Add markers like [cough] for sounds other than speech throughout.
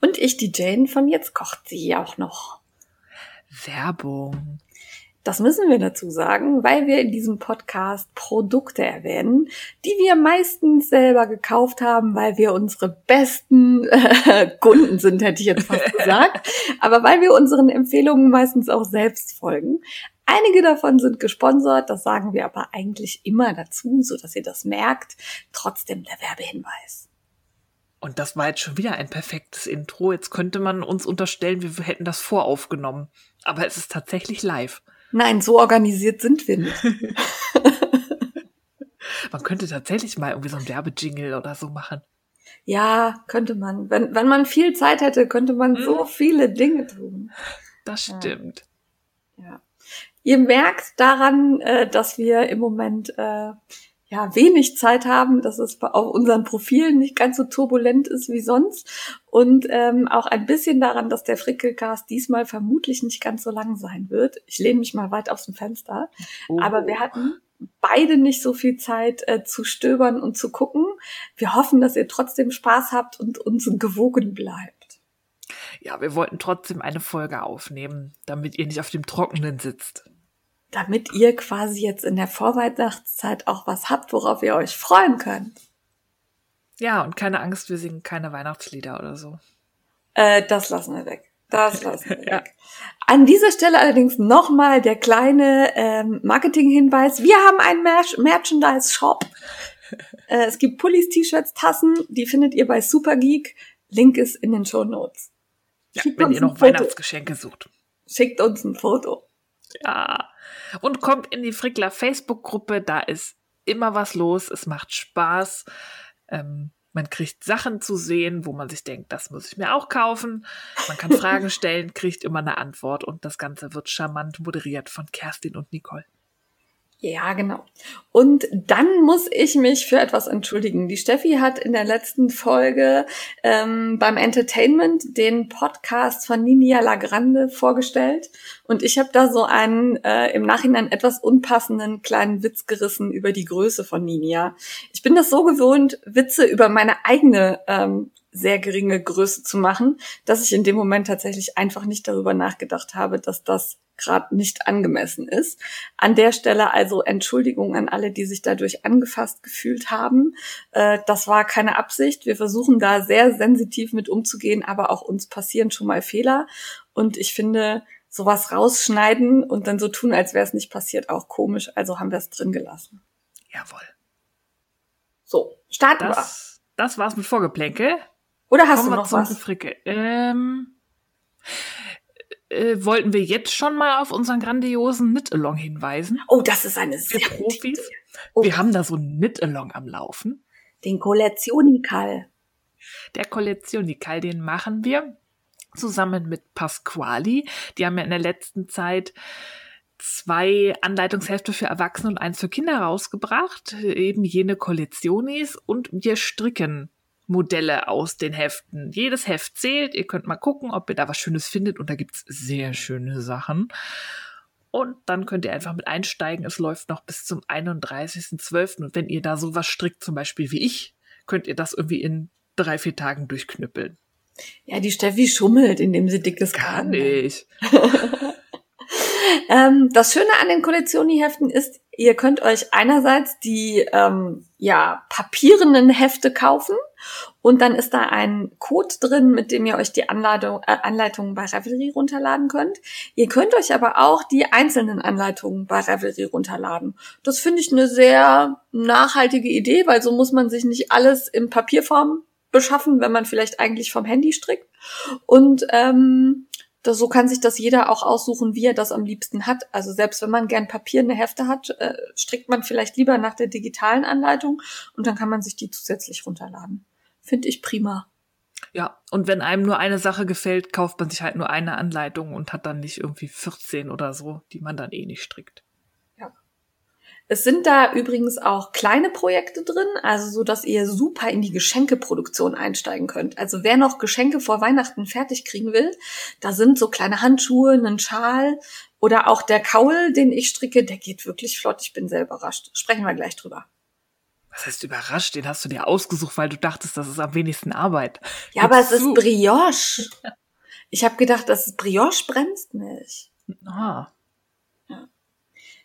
Und ich, die Jane von Jetzt kocht sie auch noch. Werbung. Das müssen wir dazu sagen, weil wir in diesem Podcast Produkte erwähnen, die wir meistens selber gekauft haben, weil wir unsere besten äh, [laughs] Kunden sind, hätte ich jetzt fast [laughs] gesagt. Aber weil wir unseren Empfehlungen meistens auch selbst folgen. Einige davon sind gesponsert, das sagen wir aber eigentlich immer dazu, so dass ihr das merkt. Trotzdem der Werbehinweis. Und das war jetzt schon wieder ein perfektes Intro. Jetzt könnte man uns unterstellen, wir hätten das voraufgenommen. Aber es ist tatsächlich live. Nein, so organisiert sind wir nicht. [laughs] man könnte tatsächlich mal irgendwie so ein Werbejingle oder so machen. Ja, könnte man. Wenn, wenn man viel Zeit hätte, könnte man mhm. so viele Dinge tun. Das stimmt. Ja. ja. Ihr merkt daran, äh, dass wir im Moment äh, ja, wenig Zeit haben, dass es auf unseren Profilen nicht ganz so turbulent ist wie sonst. Und ähm, auch ein bisschen daran, dass der Frickelcast diesmal vermutlich nicht ganz so lang sein wird. Ich lehne mich mal weit aus dem Fenster. Oh. Aber wir hatten beide nicht so viel Zeit äh, zu stöbern und zu gucken. Wir hoffen, dass ihr trotzdem Spaß habt und uns gewogen bleibt. Ja, wir wollten trotzdem eine Folge aufnehmen, damit ihr nicht auf dem Trockenen sitzt damit ihr quasi jetzt in der Vorweihnachtszeit auch was habt, worauf ihr euch freuen könnt. Ja, und keine Angst, wir singen keine Weihnachtslieder oder so. Äh, das lassen wir weg. Das lassen wir [laughs] ja. weg. An dieser Stelle allerdings nochmal der kleine ähm, Marketing-Hinweis. Wir haben einen Mer Merchandise-Shop. [laughs] Äh, es gibt Pullis, T-Shirts, Tassen. Die findet ihr bei Supergeek. Link ist in den Show Notes. Ja, wenn ihr noch Weihnachtsgeschenke sucht. Schickt uns ein Foto. Ja. Und kommt in die Frickler Facebook-Gruppe, da ist immer was los, es macht Spaß. Ähm, man kriegt Sachen zu sehen, wo man sich denkt, das muss ich mir auch kaufen. Man kann [laughs] Fragen stellen, kriegt immer eine Antwort und das Ganze wird charmant moderiert von Kerstin und Nicole. Ja, genau. Und dann muss ich mich für etwas entschuldigen. Die Steffi hat in der letzten Folge ähm, beim Entertainment den Podcast von Ninia Lagrande vorgestellt. Und ich habe da so einen äh, im Nachhinein etwas unpassenden kleinen Witz gerissen über die Größe von Ninia. Ich bin das so gewohnt, Witze über meine eigene ähm, sehr geringe Größe zu machen, dass ich in dem Moment tatsächlich einfach nicht darüber nachgedacht habe, dass das gerade nicht angemessen ist. An der Stelle also Entschuldigung an alle, die sich dadurch angefasst gefühlt haben. Äh, das war keine Absicht. Wir versuchen da sehr sensitiv mit umzugehen, aber auch uns passieren schon mal Fehler. Und ich finde, sowas rausschneiden und dann so tun, als wäre es nicht passiert, auch komisch. Also haben wir es drin gelassen. Jawohl. So, starten das, wir. Das war's mit Vorgeplänkel. Oder hast Kommen du noch was? Fricke. Ähm, äh, wollten wir jetzt schon mal auf unseren grandiosen Knit-Along hinweisen? Oh, das ist eine sehr Für Profis. Oh. Wir haben da so ein Knit-Along am Laufen. Den Kollektionikal. Der Kollektionikal, den machen wir zusammen mit Pasquali. Die haben ja in der letzten Zeit zwei Anleitungshefte für Erwachsene und eins für Kinder rausgebracht, eben jene Kollektionis und wir stricken Modelle aus den Heften. Jedes Heft zählt. Ihr könnt mal gucken, ob ihr da was Schönes findet. Und da gibt's sehr schöne Sachen. Und dann könnt ihr einfach mit einsteigen. Es läuft noch bis zum 31.12. Und wenn ihr da sowas strickt, zum Beispiel wie ich, könnt ihr das irgendwie in drei, vier Tagen durchknüppeln. Ja, die Steffi schummelt, indem sie dickes Kann ich. [laughs] [laughs] ähm, das Schöne an den Kollektioni-Heften ist, ihr könnt euch einerseits die ähm, ja, papierenden Hefte kaufen und dann ist da ein Code drin, mit dem ihr euch die Anleitung, äh, Anleitungen bei Ravelry runterladen könnt. Ihr könnt euch aber auch die einzelnen Anleitungen bei Ravelry runterladen. Das finde ich eine sehr nachhaltige Idee, weil so muss man sich nicht alles in Papierform beschaffen, wenn man vielleicht eigentlich vom Handy strickt. Und ähm, das, so kann sich das jeder auch aussuchen, wie er das am liebsten hat. Also selbst wenn man gern papierne Hefte hat, äh, strickt man vielleicht lieber nach der digitalen Anleitung und dann kann man sich die zusätzlich runterladen. Finde ich prima. Ja, und wenn einem nur eine Sache gefällt, kauft man sich halt nur eine Anleitung und hat dann nicht irgendwie 14 oder so, die man dann eh nicht strickt. Es sind da übrigens auch kleine Projekte drin, also so, dass ihr super in die Geschenkeproduktion einsteigen könnt. Also wer noch Geschenke vor Weihnachten fertig kriegen will, da sind so kleine Handschuhe, ein Schal oder auch der Kaul, den ich stricke, der geht wirklich flott. Ich bin sehr überrascht. Sprechen wir gleich drüber. Was heißt überrascht? Den hast du dir ausgesucht, weil du dachtest, das ist am wenigsten Arbeit. Ja, aber es ist Brioche. Ich habe gedacht, das ist Brioche Bremsmilch. Ah.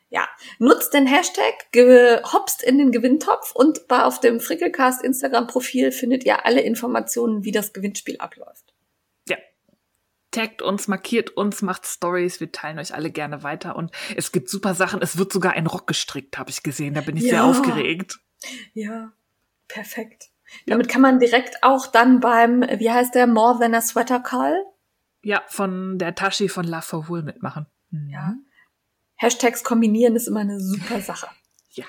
Ja, nutzt den Hashtag, gehopst in den Gewinntopf und bei auf dem Frickelcast Instagram-Profil findet ihr alle Informationen, wie das Gewinnspiel abläuft. Ja. Taggt uns, markiert uns, macht Stories, wir teilen euch alle gerne weiter und es gibt super Sachen. Es wird sogar ein Rock gestrickt, habe ich gesehen. Da bin ich Ja. sehr aufgeregt. Ja, perfekt. Damit kann man direkt auch dann beim, wie heißt der, More Than a Sweater Call? Ja, von der Tashi von Love for Wool mitmachen. Mhm. Ja. Hashtags kombinieren ist immer eine super Sache. Ja.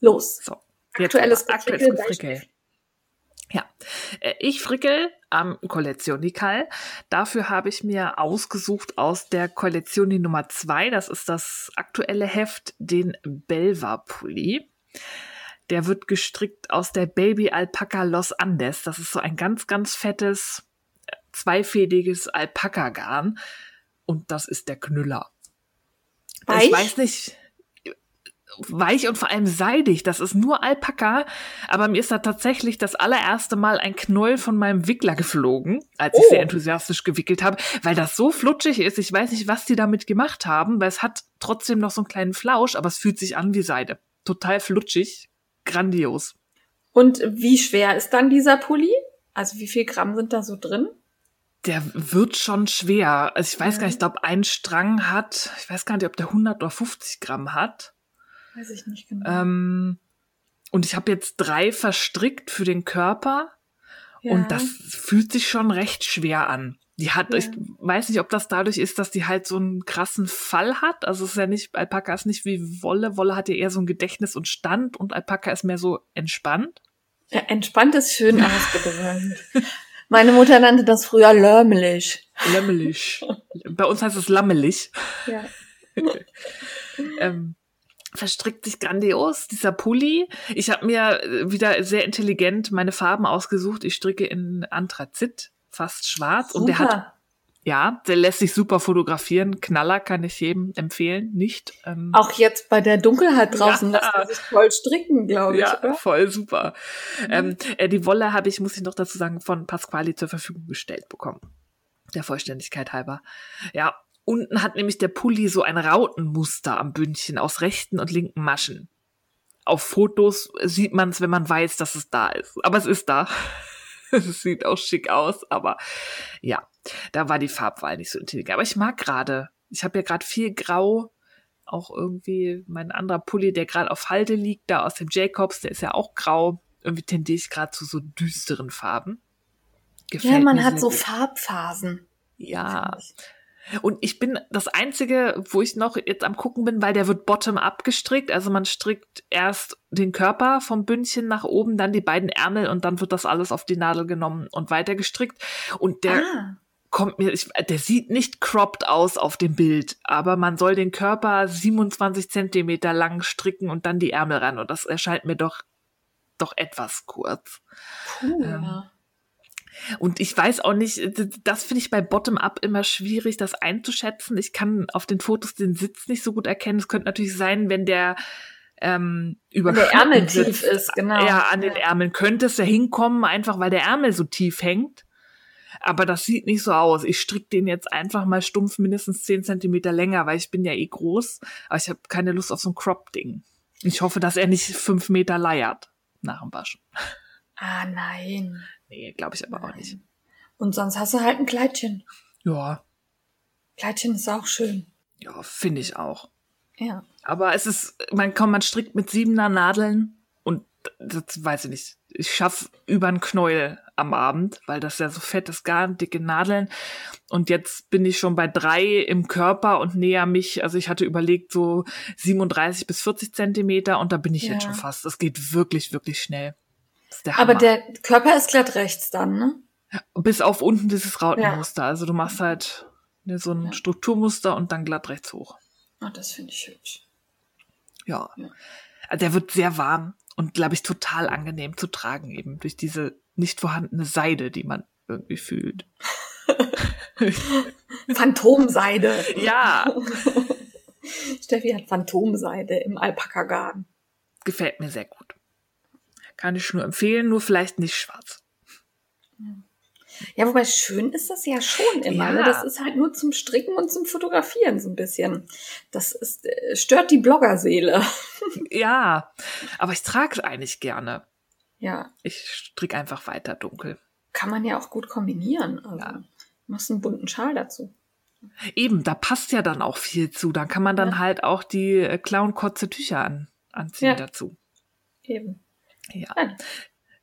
Los. So. Aktuelles aktuelles. Ja, Äh, ich frickel am Kollektion Nikal. Dafür habe ich mir ausgesucht aus der Kollektion die Nummer zwei. Das ist das aktuelle Heft, den Belva Pulli. Der wird gestrickt aus der Baby Alpaca Los Andes. Das ist so ein ganz, ganz fettes, äh, zweifädiges Alpaka-Garn. Und das ist der Knüller. Weich? Ich weiß nicht. Weich und vor allem seidig. Das ist nur Alpaka. Aber mir ist da tatsächlich das allererste Mal ein Knäuel von meinem Wickler geflogen, als ich Oh. sehr enthusiastisch gewickelt habe, weil das so flutschig ist. Ich weiß nicht, was die damit gemacht haben, weil es hat trotzdem noch so einen kleinen Flausch, aber es fühlt sich an wie Seide. Total flutschig. Grandios. Und wie schwer ist dann dieser Pulli? Also wie viel Gramm sind da so drin? Der wird schon schwer. Also ich weiß Ja. gar nicht, ich glaube, ein Strang hat, ich weiß gar nicht, ob der 100 oder 50 Gramm hat. Weiß ich nicht genau. Ähm, und ich habe jetzt drei verstrickt für den Körper. Ja. Und das fühlt sich schon recht schwer an. Die hat, Ja. ich weiß nicht, ob das dadurch ist, dass die halt so einen krassen Fall hat. Also es ist ja nicht, Alpaka ist nicht wie Wolle. Wolle hat ja eher so ein Gedächtnis und Stand und Alpaka ist mehr so entspannt. Ja, entspannt ist schön [laughs] ausgedrückt. Meine Mutter nannte das früher lörmelig. Lämmelig. Bei uns heißt es lammelig. Ja. [laughs] ähm, verstrickt sich grandios, dieser Pulli. Ich habe mir äh, wieder sehr intelligent meine Farben ausgesucht. Ich stricke in Anthrazit, fast schwarz. Und der hat, Super. Ja, der lässt sich super fotografieren. Knaller kann ich jedem empfehlen. Nicht. Ähm, Auch jetzt bei der Dunkelheit draußen Ja. lässt er sich voll stricken, glaube ich. ja, voll super. Ähm, äh, die Wolle habe ich, muss ich noch dazu sagen, von Pasquali zur Verfügung gestellt bekommen. Der Vollständigkeit halber. Ja, unten hat nämlich der Pulli so ein Rautenmuster am Bündchen aus rechten und linken Maschen. Auf Fotos sieht man es, wenn man weiß, dass es da ist. Aber es ist da. [laughs] Es sieht auch schick aus, aber ja, da war die Farbwahl nicht so intelligent. Aber ich mag gerade, ich habe ja gerade viel Grau, auch irgendwie mein anderer Pulli, der gerade auf Halde liegt, da aus dem Jacobs, der ist ja auch grau. Irgendwie tendiere ich gerade zu so düsteren Farben. Gefällt Ja, man hat so gut. Farbphasen. Ja. Und ich bin das Einzige, wo ich noch jetzt am gucken bin, weil der wird bottom-up gestrickt. Also man strickt erst den Körper vom Bündchen nach oben, dann die beiden Ärmel und dann wird das alles auf die Nadel genommen und weiter gestrickt. Und der Ah, kommt mir, ich, der sieht nicht cropped aus auf dem Bild, aber man soll den Körper 27 Zentimeter lang stricken und dann die Ärmel ran. Und das erscheint mir doch, doch etwas kurz. puh. Ähm. Und ich weiß auch nicht, das finde ich bei Bottom-up immer schwierig, das einzuschätzen. Ich kann auf den Fotos den Sitz nicht so gut erkennen. Es könnte natürlich sein, wenn der ähm, über der Ärmel tief ist, genau. Ja, an den Ärmeln könnte es ja hinkommen, einfach weil der Ärmel so tief hängt. Aber das sieht nicht so aus. Ich stricke den jetzt einfach mal stumpf mindestens 10 Zentimeter länger, weil ich bin ja eh groß. Aber ich habe keine Lust auf so ein Crop-Ding. Ich hoffe, dass er nicht fünf Meter leiert nach dem Waschen. Ah, nein. Nee, glaube ich aber auch nicht. Und sonst hast du halt ein Kleidchen. Ja, Kleidchen ist auch schön. ja, finde ich auch. Ja. Aber es ist, man kommt, man strickt mit siebener Nadeln und das weiß ich nicht. Ich schaff über ein Knäuel am Abend, weil das ja so fettes Garn, dicke Nadeln. Und jetzt bin ich schon bei drei im Körper und näher mich, also ich hatte überlegt so 37 bis 40 Zentimeter und da bin ich Ja. jetzt schon fast. Das geht wirklich, wirklich schnell. Der Aber der Körper ist glatt rechts dann, ne? Bis auf unten dieses Rautenmuster. Also du machst halt ne, so ein Ja. Strukturmuster und dann glatt rechts hoch. Oh, das finde ich hübsch. Ja. Ja. Also der wird sehr warm und, glaube ich, total angenehm zu tragen, eben durch diese nicht vorhandene Seide, die man irgendwie fühlt. [laughs] [laughs] Phantomseide. Ja, [laughs] Steffi hat Phantomseide im Alpaka-Garten. gefällt mir sehr gut. Kann ich nur empfehlen, nur vielleicht nicht schwarz. Ja, wobei schön ist das ja schon immer. Ja. Ne? Das ist halt nur zum Stricken und zum Fotografieren so ein bisschen. Das ist, äh, stört die Bloggerseele. [laughs] Ja, aber ich trage es eigentlich gerne. Ja, Ich stricke einfach weiter dunkel. kann man ja auch gut kombinieren. Also, Ja. machst einen bunten Schal dazu. Eben, da passt ja dann auch viel zu. Da kann man dann Ja. halt auch die äh, Clown-Kotze Tücher an, anziehen Ja. dazu. Eben. Ja. Ja.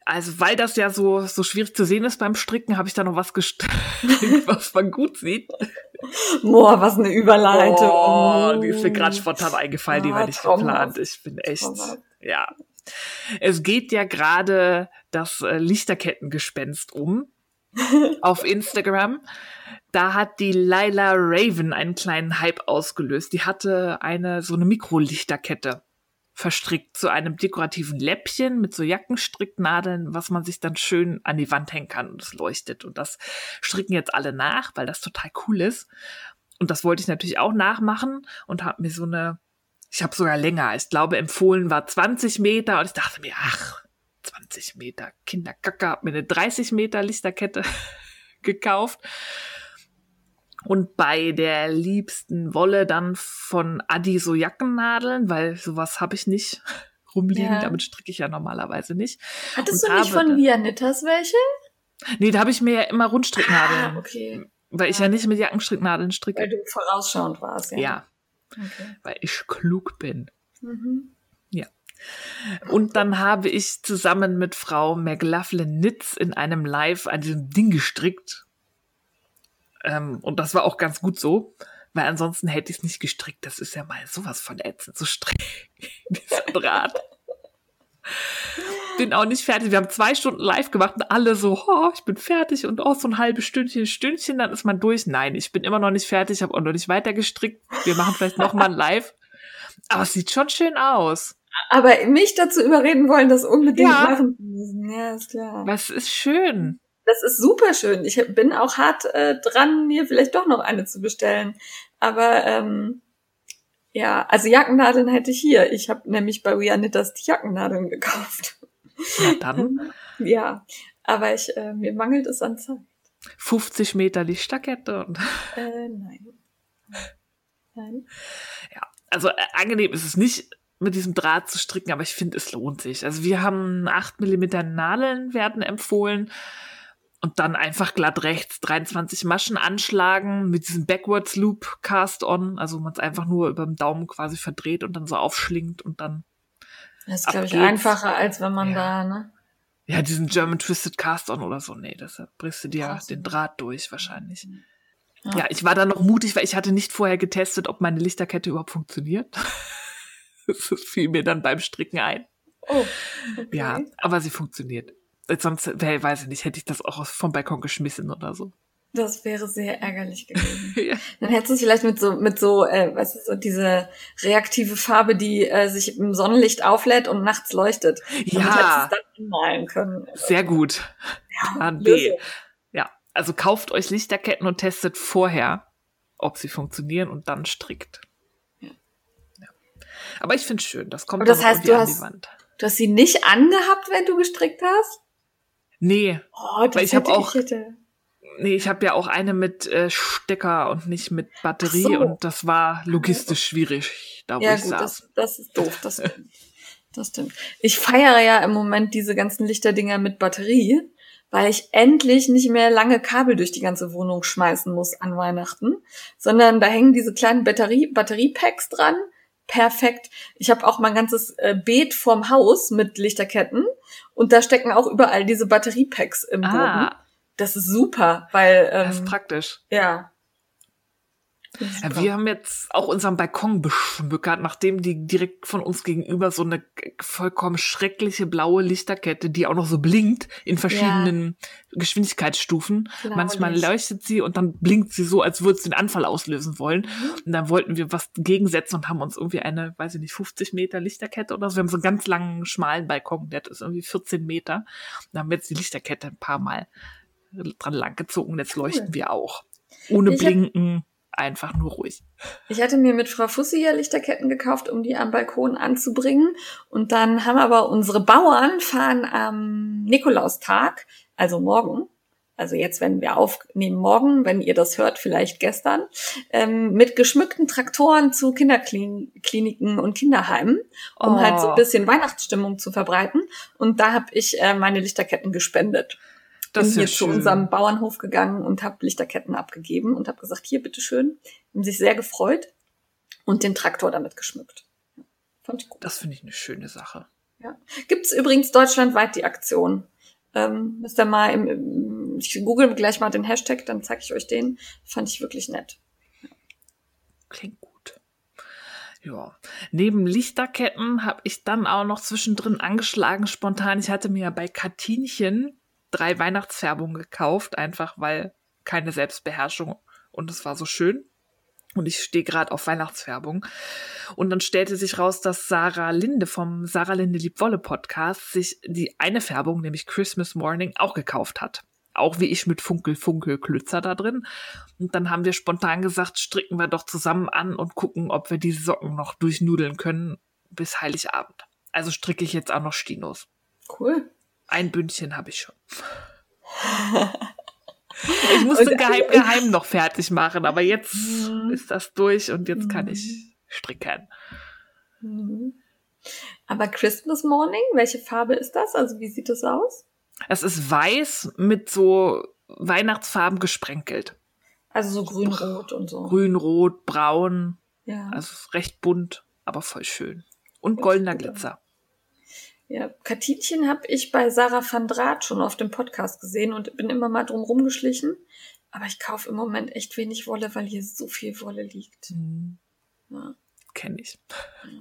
Also, weil das ja so, so schwierig zu sehen ist beim Stricken, habe ich da noch was gestrickt, [laughs] was man gut sieht. Boah, was eine Überleitung. Oh, die ist mir gerade spontan eingefallen, die Ja, war nicht traumhaft. geplant. Ich bin echt, Traumhaft. ja. Es geht ja gerade das äh, Lichterkettengespenst um [laughs] auf Instagram. Da hat die Lila Raven einen kleinen Hype ausgelöst. Die hatte eine so eine Mikrolichterkette verstrickt zu einem dekorativen Läppchen mit so Jackenstricknadeln, was man sich dann schön an die Wand hängen kann und es leuchtet. Und das stricken jetzt alle nach, weil das total cool ist. Und das wollte ich natürlich auch nachmachen und habe mir so eine, ich habe sogar länger, ich glaube empfohlen war 20 Meter und ich dachte mir, ach, 20 Meter, Kinderkacke, hab mir eine 30 Meter Lichterkette [laughs] gekauft. Und bei der liebsten Wolle dann von Adi so Jackennadeln, weil sowas habe ich nicht [laughs] rumliegen, Ja. damit stricke ich ja normalerweise nicht. Hattest Und du nicht von Vianitas welche? Nee, da habe ich mir ja immer Rundstricknadeln, Ah, okay. weil ich ja nicht mit Jackenstricknadeln stricke. Weil du vorausschauend warst, ja. ja, Okay. weil ich klug bin. Mhm. Und dann habe ich zusammen mit Frau McLaughlin Nitz in einem Live an diesem Ding gestrickt. Ähm, und das war auch ganz gut so, weil ansonsten hätte ich es nicht gestrickt. Das ist ja mal sowas von ätzend zu stricken, [laughs] dieser Draht. Bin auch nicht fertig. Wir haben zwei Stunden live gemacht und alle so, oh, ich bin fertig und oh, so ein halbes Stündchen, Stündchen, dann ist man durch. Nein, ich bin immer noch nicht fertig, habe auch noch nicht weiter gestrickt. Wir machen vielleicht noch mal ein Live. Aber es sieht schon schön aus. Aber mich dazu überreden wollen, das unbedingt Ja. machen zu müssen. Ja, ist klar. Was ist schön. Das ist super schön. Ich bin auch hart äh, dran, mir vielleicht doch noch eine zu bestellen. Aber ähm, ja, also Jackennadeln hätte ich hier. Ich habe nämlich bei Vianitas die Jackennadeln gekauft. Ja, dann [laughs] Ja, aber ich, äh, mir mangelt es an Zeit. 50 Meter Lichterkette und Äh, nein. Nein. also äh, angenehm ist es nicht mit diesem Draht zu stricken, aber ich finde, es lohnt sich. Also wir haben 8 Millimeter Nadeln werden empfohlen und dann einfach glatt rechts 23 Maschen anschlagen mit diesem Backwards Loop Cast On, also man es einfach nur über den Daumen quasi verdreht und dann so aufschlingt und dann Das ist, glaube ich, einfacher, als wenn man Ja. da, ne? ja, diesen German Twisted Cast On oder so. Nee, das brichst du dir Krass. den Draht durch wahrscheinlich. Ja. Ja, ich war dann noch mutig, weil ich hatte nicht vorher getestet, ob meine Lichterkette überhaupt funktioniert. [laughs] Das fiel mir dann beim Stricken ein. Oh, okay. Ja, aber sie funktioniert. Sonst, wär- weiß ich nicht, hätte ich das auch aus- vom Balkon geschmissen oder so. Das wäre sehr ärgerlich gewesen. [laughs] Ja. Dann hättest du es vielleicht mit so, mit so, äh, weißt du, so diese reaktive Farbe, die äh, sich im Sonnenlicht auflädt und nachts leuchtet. Damit Ja. hättest du es dann anmalen können. Sehr gut. Plan B. Ja, also kauft euch Lichterketten und testet vorher, ob sie funktionieren und dann strickt. Ja. Ja. Aber ich finde es schön, das kommt Aber das heißt, du an hast- die Wand. Du hast sie nicht angehabt, wenn du gestrickt hast? Nee, Oh, das Weil ich hab hätte auch- ich nee, ich habe ja auch eine mit äh, Stecker und nicht mit Batterie so. und das war logistisch schwierig, da wo Ja ich gut, saß. das, das ist doof, das. [laughs] Das stimmt. Ich feiere ja im Moment diese ganzen Lichterdinger mit Batterie, weil ich endlich nicht mehr lange Kabel durch die ganze Wohnung schmeißen muss an Weihnachten, sondern da hängen diese kleinen Batterie Batteriepacks dran. Perfekt. Ich habe auch mein ganzes äh, Beet vorm Haus mit Lichterketten und da stecken auch überall diese Batteriepacks im Boden. ah, Das ist super, weil ähm, das ist praktisch. ja. Wir haben jetzt auch unseren Balkon beschmückert, nachdem die direkt von uns gegenüber so eine vollkommen schreckliche blaue Lichterkette, die auch noch so blinkt in verschiedenen ja. Geschwindigkeitsstufen. Blaulicht. Manchmal leuchtet sie und dann blinkt sie so, als würde es den Anfall auslösen wollen. Mhm. Und dann wollten wir was gegensetzen und haben uns irgendwie eine, weiß ich nicht, 50 Meter Lichterkette oder so. Wir haben so einen ganz langen, schmalen Balkon, der ist irgendwie 14 Meter. Da haben wir jetzt die Lichterkette ein paar Mal dran langgezogen. Jetzt leuchten cool. wir auch. Ohne ich Blinken einfach nur ruhig. Ich hatte mir mit Frau Fussi ja Lichterketten gekauft, um die am Balkon anzubringen. Und dann haben aber unsere Bauern fahren am Nikolaustag, also morgen, also jetzt, wenn wir aufnehmen morgen, wenn ihr das hört, vielleicht gestern, ähm, mit geschmückten Traktoren zu Kinderkliniken und Kinderheimen, um oh. halt so ein oh. bisschen Weihnachtsstimmung zu verbreiten. Und da habe ich äh, meine Lichterketten gespendet das bin hier zu unserem Bauernhof gegangen und habe Lichterketten abgegeben und habe gesagt, hier, bitteschön. Haben sich sehr gefreut und den Traktor damit geschmückt. Fand ich gut. Das finde ich eine schöne Sache. Ja. Gibt es übrigens deutschlandweit die Aktion. Ähm, müsst ihr mal im, im ich google gleich mal den Hashtag, dann zeige ich euch den. Fand ich wirklich nett. Klingt gut. Ja, neben Lichterketten habe ich dann auch noch zwischendrin angeschlagen spontan. Ich hatte mir bei Katinchen drei Weihnachtsfärbungen gekauft, einfach weil keine Selbstbeherrschung und es war so schön. Und ich stehe gerade auf Weihnachtsfärbung. Und dann stellte sich raus, dass Sarah Linde vom Sarah Linde Liebwolle Podcast sich die eine Färbung, nämlich Christmas Morning, auch gekauft hat. Auch wie ich mit Funkel, Funkel, Klützer da drin. Und dann haben wir spontan gesagt, stricken wir doch zusammen an und gucken, ob wir diese Socken noch durchnudeln können bis Heiligabend. Also stricke ich jetzt auch noch Stinos. Cool. Ein Bündchen habe ich schon. [laughs] ich musste und, geheim, geheim noch fertig machen, aber jetzt mhm. ist das durch und jetzt kann ich mhm. stricken. Mhm. Aber Christmas Morning, welche Farbe ist das? Also wie sieht das aus? Es ist weiß mit so Weihnachtsfarben gesprenkelt. Also so grün-rot und so. Grün-rot, braun. Ja. Also recht bunt, aber voll schön. Und goldener Glitzer. Ja, Katinchen habe ich bei Sarah van Draht schon auf dem Podcast gesehen und bin immer mal drum rumgeschlichen. Aber ich kaufe im Moment echt wenig Wolle, weil hier so viel Wolle liegt. Mhm. Ja. Kenne ich.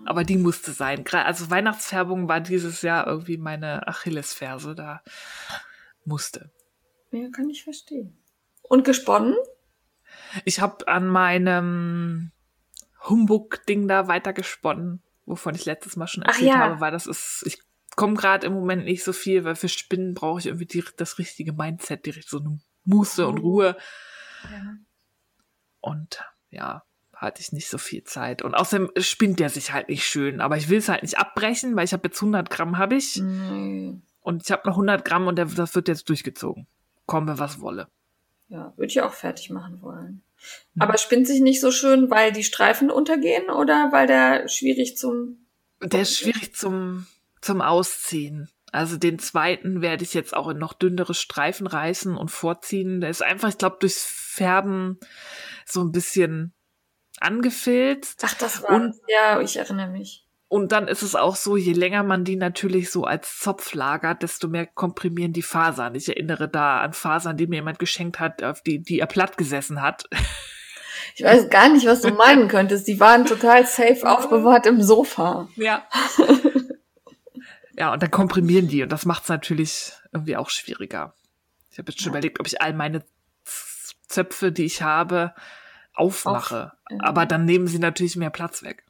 Aber die musste sein. Also Weihnachtsfärbung war dieses Jahr irgendwie meine Achillesferse. Da musste. Ja, kann ich verstehen. Und gesponnen? Ich habe an meinem Humbug-Ding da weiter gesponnen, wovon ich letztes Mal schon erzählt ja. habe, weil das ist, ich komme gerade im Moment nicht so viel, weil für Spinnen brauche ich irgendwie die, das richtige Mindset, direkt so eine Muße und Ruhe. Ja. Und ja, hatte ich nicht so viel Zeit. Und außerdem spinnt der sich halt nicht schön. Aber ich will es halt nicht abbrechen, weil ich habe jetzt 100 Gramm habe ich. Mhm. Und ich habe noch 100 Gramm und der, das wird jetzt durchgezogen. Komme, was wolle. Ja, würde ich auch fertig machen wollen. Mhm. Aber spinnt sich nicht so schön, weil die Streifen untergehen oder weil der schwierig zum... Der ist schwierig zum zum Ausziehen. Also den zweiten werde ich jetzt auch in noch dünnere Streifen reißen und vorziehen. Der ist einfach, ich glaube, durchs Färben so ein bisschen angefilzt. Ach, das war und, ja, ich erinnere mich. Und dann ist es auch so, je länger man die natürlich so als Zopf lagert, desto mehr komprimieren die Fasern. Ich erinnere da an Fasern, die mir jemand geschenkt hat, auf die, die er platt gesessen hat. Ich weiß gar nicht, was du meinen könntest. Die waren total safe [laughs] aufbewahrt im Sofa. Ja. [laughs] Ja, und dann komprimieren die und das macht es natürlich irgendwie auch schwieriger. Ich habe jetzt schon ja. überlegt, ob ich all meine Zöpfe, die ich habe, aufmache. Auf, Aber dann nehmen sie natürlich mehr Platz weg.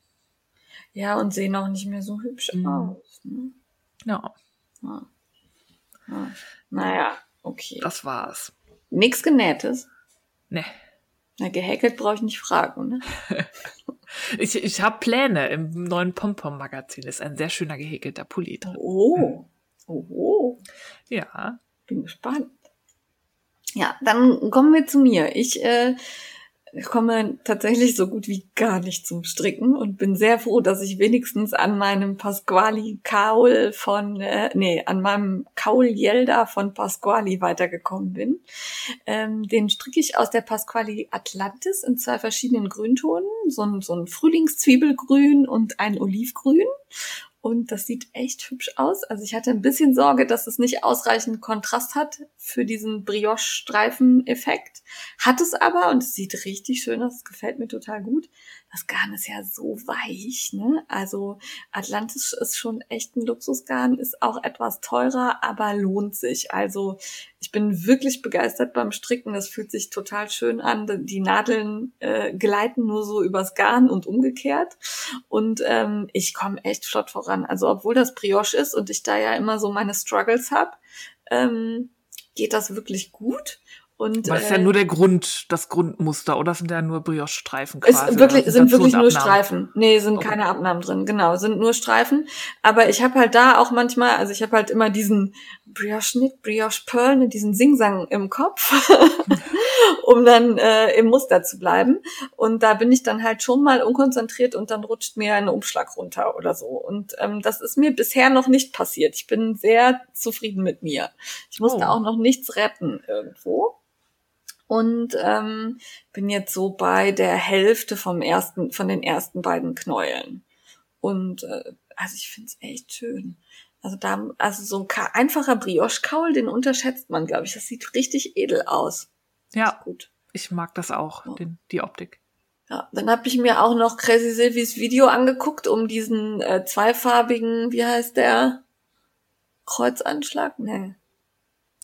Ja, und sehen auch nicht mehr so hübsch mhm. aus. Ne? Ja. ja. ja. Naja, okay. Das war's. Nichts Genähtes? Nee. Na, gehäkelt brauche ich nicht fragen, ne? [laughs] ich ich habe Pläne im neuen Pompom-Magazin. Ist ein sehr schöner gehäkelter Pulli drin. Oh. Oh. Ja. Bin gespannt. Ja, dann kommen wir zu mir. Ich äh, ich komme tatsächlich so gut wie gar nicht zum Stricken und bin sehr froh, dass ich wenigstens an meinem Pasquali Kaul von, äh, nee, an meinem Kaul Yelda von Pasquali weitergekommen bin. Ähm, den stricke ich aus der Pasquali Atlantis in zwei verschiedenen Grüntonen, so ein, so ein Frühlingszwiebelgrün und ein Olivgrün. Und das sieht echt hübsch aus. Also ich hatte ein bisschen Sorge, dass es nicht ausreichend Kontrast hat für diesen Brioche-Streifen-Effekt. Hat es aber und es sieht richtig schön aus. Es gefällt mir total gut. Das Garn ist ja so weich, ne? Also Atlantis ist schon echt ein Luxusgarn, ist auch etwas teurer, aber lohnt sich. Also ich bin wirklich begeistert beim Stricken. Das fühlt sich total schön an. Die Nadeln äh, gleiten nur so übers Garn und umgekehrt. Und ähm, ich komme echt flott voran. Also obwohl das Brioche ist und ich da ja immer so meine Struggles habe, ähm, geht das wirklich gut. Und, Aber das ist ja nur der Grund, das Grundmuster, oder sind ja nur Brioche-Streifen quasi? Ist wirklich, sind wirklich nur Streifen. Nee, sind okay. keine Abnahmen drin, genau, sind nur Streifen. Aber ich habe halt da auch manchmal, also ich habe halt immer diesen Brioche-Schnitt, Brioche-Pearl, ne, diesen Singsang im Kopf, [laughs] um dann äh, im Muster zu bleiben. Und da bin ich dann halt schon mal unkonzentriert und dann rutscht mir ein Umschlag runter oder so. Und ähm, das ist mir bisher noch nicht passiert. Ich bin sehr zufrieden mit mir. Ich musste oh. auch noch nichts retten irgendwo und ähm, bin jetzt so bei der Hälfte vom ersten, von den ersten beiden Knäueln. Und äh, also ich finde es echt schön. Also da, also so ein einfacher Brioche-Kaul, den unterschätzt man, glaube ich. Das sieht richtig edel aus. Ja, gut. Ich mag das auch, ja. den, die Optik. Ja, dann habe ich mir auch noch Crazy Sylvies Video angeguckt, um diesen äh, zweifarbigen, wie heißt der? Kreuzanschlag? Nee.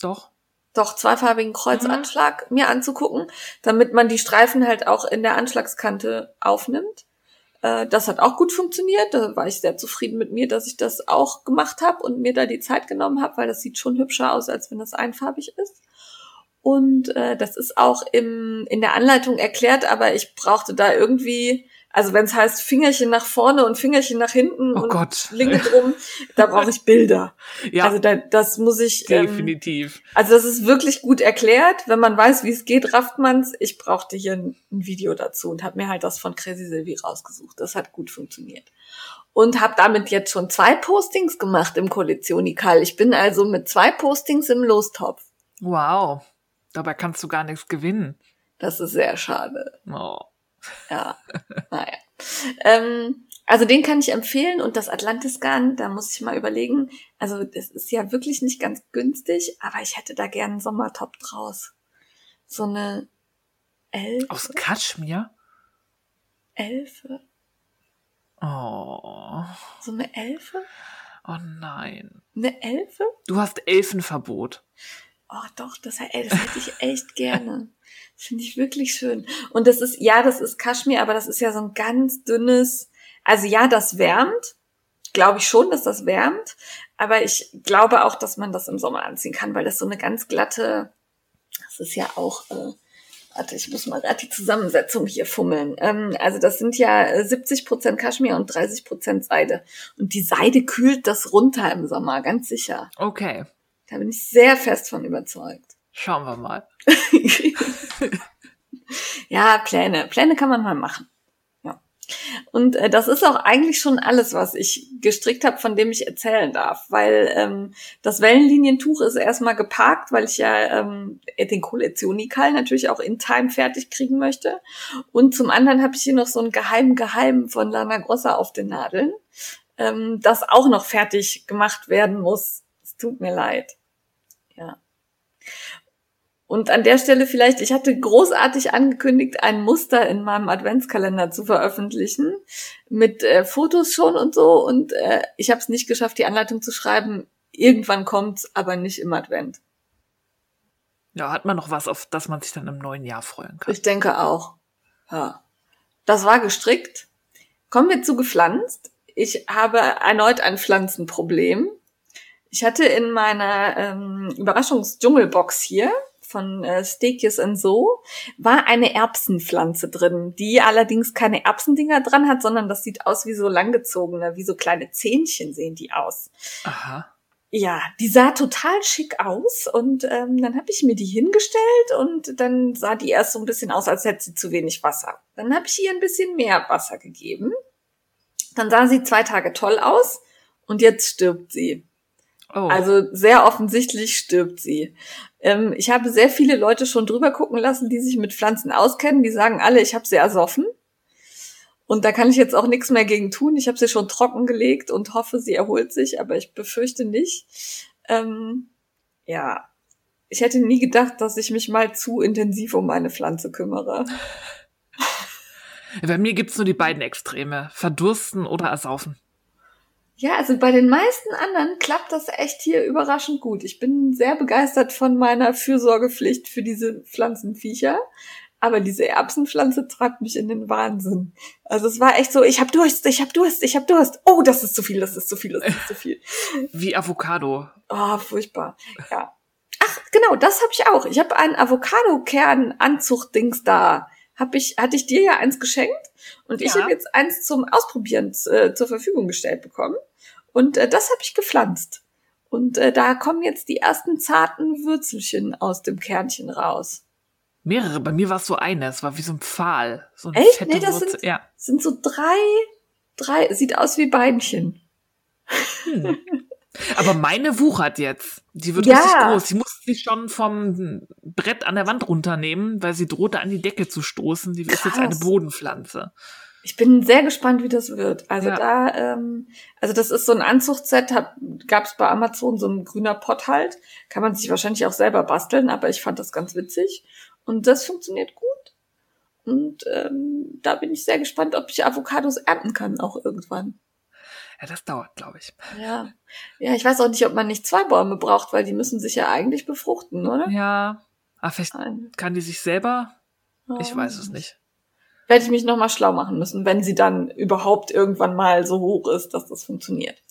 Doch doch zweifarbigen Kreuzanschlag mhm. mir anzugucken, damit man die Streifen halt auch in der Anschlagskante aufnimmt. Äh, das hat auch gut funktioniert. Da war ich sehr zufrieden mit mir, dass ich das auch gemacht habe und mir da die Zeit genommen habe, weil das sieht schon hübscher aus, als wenn das einfarbig ist. Und äh, das ist auch im, in der Anleitung erklärt, aber ich brauchte da irgendwie also wenn es heißt Fingerchen nach vorne und Fingerchen nach hinten oh und Gott. Linke drum, da brauche ich Bilder. [laughs] Ja, also da, das muss ich. Ähm, Definitiv. Ähm, also das ist wirklich gut erklärt. Wenn man weiß, wie es geht, rafft man's. Ich brauchte hier ein, ein Video dazu und habe mir halt das von Crazy Sylvie rausgesucht. Das hat gut funktioniert. Und habe damit jetzt schon zwei Postings gemacht im Kollektionikal. Ich bin also mit zwei Postings im Lostopf. Wow. Dabei kannst du gar nichts gewinnen. Das ist sehr schade. Oh. Ja, naja. Ähm, also den kann ich empfehlen und das Atlantis-Garn, da muss ich mal überlegen. Also das ist ja wirklich nicht ganz günstig, aber ich hätte da gern einen Sommertop draus. So eine Elfe. Aus Kaschmir? Elfe. Oh. So eine Elfe? Oh nein. Eine Elfe? Du hast Elfenverbot. Oh doch, das, das hätte ich echt gerne. Finde ich wirklich schön. Und das ist, ja, das ist Kaschmir, aber das ist ja so ein ganz dünnes, also ja, das wärmt. Glaube ich schon, dass das wärmt. Aber ich glaube auch, dass man das im Sommer anziehen kann, weil das so eine ganz glatte, das ist ja auch, äh, warte, ich muss mal gerade die Zusammensetzung hier fummeln. Ähm, also das sind ja 70 Prozent Kaschmir und 30 Prozent Seide. Und die Seide kühlt das runter im Sommer, ganz sicher. Okay. Da bin ich sehr fest von überzeugt. Schauen wir mal. [laughs] ja, Pläne. Pläne kann man mal machen. Ja. Und äh, das ist auch eigentlich schon alles, was ich gestrickt habe, von dem ich erzählen darf. Weil ähm, das Wellenlinientuch ist erstmal geparkt, weil ich ja ähm, den Kollektionikal natürlich auch in Time fertig kriegen möchte. Und zum anderen habe ich hier noch so ein Geheim Geheim von Lana Grossa auf den Nadeln, ähm, das auch noch fertig gemacht werden muss. Es tut mir leid. Ja. Und an der Stelle vielleicht, ich hatte großartig angekündigt, ein Muster in meinem Adventskalender zu veröffentlichen, mit äh, Fotos schon und so. Und äh, ich habe es nicht geschafft, die Anleitung zu schreiben. Irgendwann kommt's, aber nicht im Advent. Ja, hat man noch was, auf das man sich dann im neuen Jahr freuen kann. Ich denke auch. Ja. Das war gestrickt. Kommen wir zu gepflanzt. Ich habe erneut ein Pflanzenproblem. Ich hatte in meiner ähm, Überraschungsdschungelbox hier von äh, Stekies and So war eine Erbsenpflanze drin, die allerdings keine Erbsendinger dran hat, sondern das sieht aus wie so langgezogene, wie so kleine Zähnchen sehen die aus. Aha. Ja, die sah total schick aus und ähm, dann habe ich mir die hingestellt und dann sah die erst so ein bisschen aus, als hätte sie zu wenig Wasser. Dann habe ich ihr ein bisschen mehr Wasser gegeben. Dann sah sie zwei Tage toll aus und jetzt stirbt sie. Oh. Also sehr offensichtlich stirbt sie. Ähm, ich habe sehr viele Leute schon drüber gucken lassen, die sich mit Pflanzen auskennen. Die sagen alle, ich habe sie ersoffen. Und da kann ich jetzt auch nichts mehr gegen tun. Ich habe sie schon trocken gelegt und hoffe, sie erholt sich, aber ich befürchte nicht. Ähm, ja, ich hätte nie gedacht, dass ich mich mal zu intensiv um meine Pflanze kümmere. [laughs] Bei mir gibt's nur die beiden Extreme. Verdursten oder ersaufen. Ja, also bei den meisten anderen klappt das echt hier überraschend gut. Ich bin sehr begeistert von meiner Fürsorgepflicht für diese Pflanzenviecher. Aber diese Erbsenpflanze treibt mich in den Wahnsinn. Also es war echt so, ich hab Durst, ich hab Durst, ich hab Durst. Oh, das ist zu viel, das ist zu viel, das ist zu viel. [laughs] Wie Avocado. Oh, furchtbar. Ja. Ach, genau, das habe ich auch. Ich habe einen Avocado-Kern-Anzucht-Dings da. Hab ich, hatte ich dir ja eins geschenkt und ich Ja. habe jetzt eins zum Ausprobieren äh, zur Verfügung gestellt bekommen. Und äh, das habe ich gepflanzt. Und äh, da kommen jetzt die ersten zarten Würzelchen aus dem Kernchen raus. Mehrere. Bei mir war es so eine. Es war wie so ein Pfahl. So eine Echt? Nee, das Wurzel. sind- Ja. sind so drei, drei, sieht aus wie Beinchen. [laughs] Aber meine wuchert jetzt. Die wird Ja. richtig groß. Die musste sie schon vom Brett an der Wand runternehmen, weil sie drohte an die Decke zu stoßen. Die ist jetzt Krass. eine Bodenpflanze. Ich bin sehr gespannt, wie das wird. Also Ja. da, ähm, also das ist so ein Anzuchtset, gab es bei Amazon so ein grüner Pott halt. Kann man sich wahrscheinlich auch selber basteln, aber ich fand das ganz witzig. Und das funktioniert gut. Und ähm, da bin ich sehr gespannt, ob ich Avocados ernten kann auch irgendwann. Ja, das dauert, glaube ich. Ja. Ja, ich weiß auch nicht, ob man nicht zwei Bäume braucht, weil die müssen sich ja eigentlich befruchten, oder? Ja. Aber vielleicht Nein. kann die sich selber. Ich weiß es nicht. werde ich mich nochmal schlau machen müssen, wenn sie dann überhaupt irgendwann mal so hoch ist, dass das funktioniert.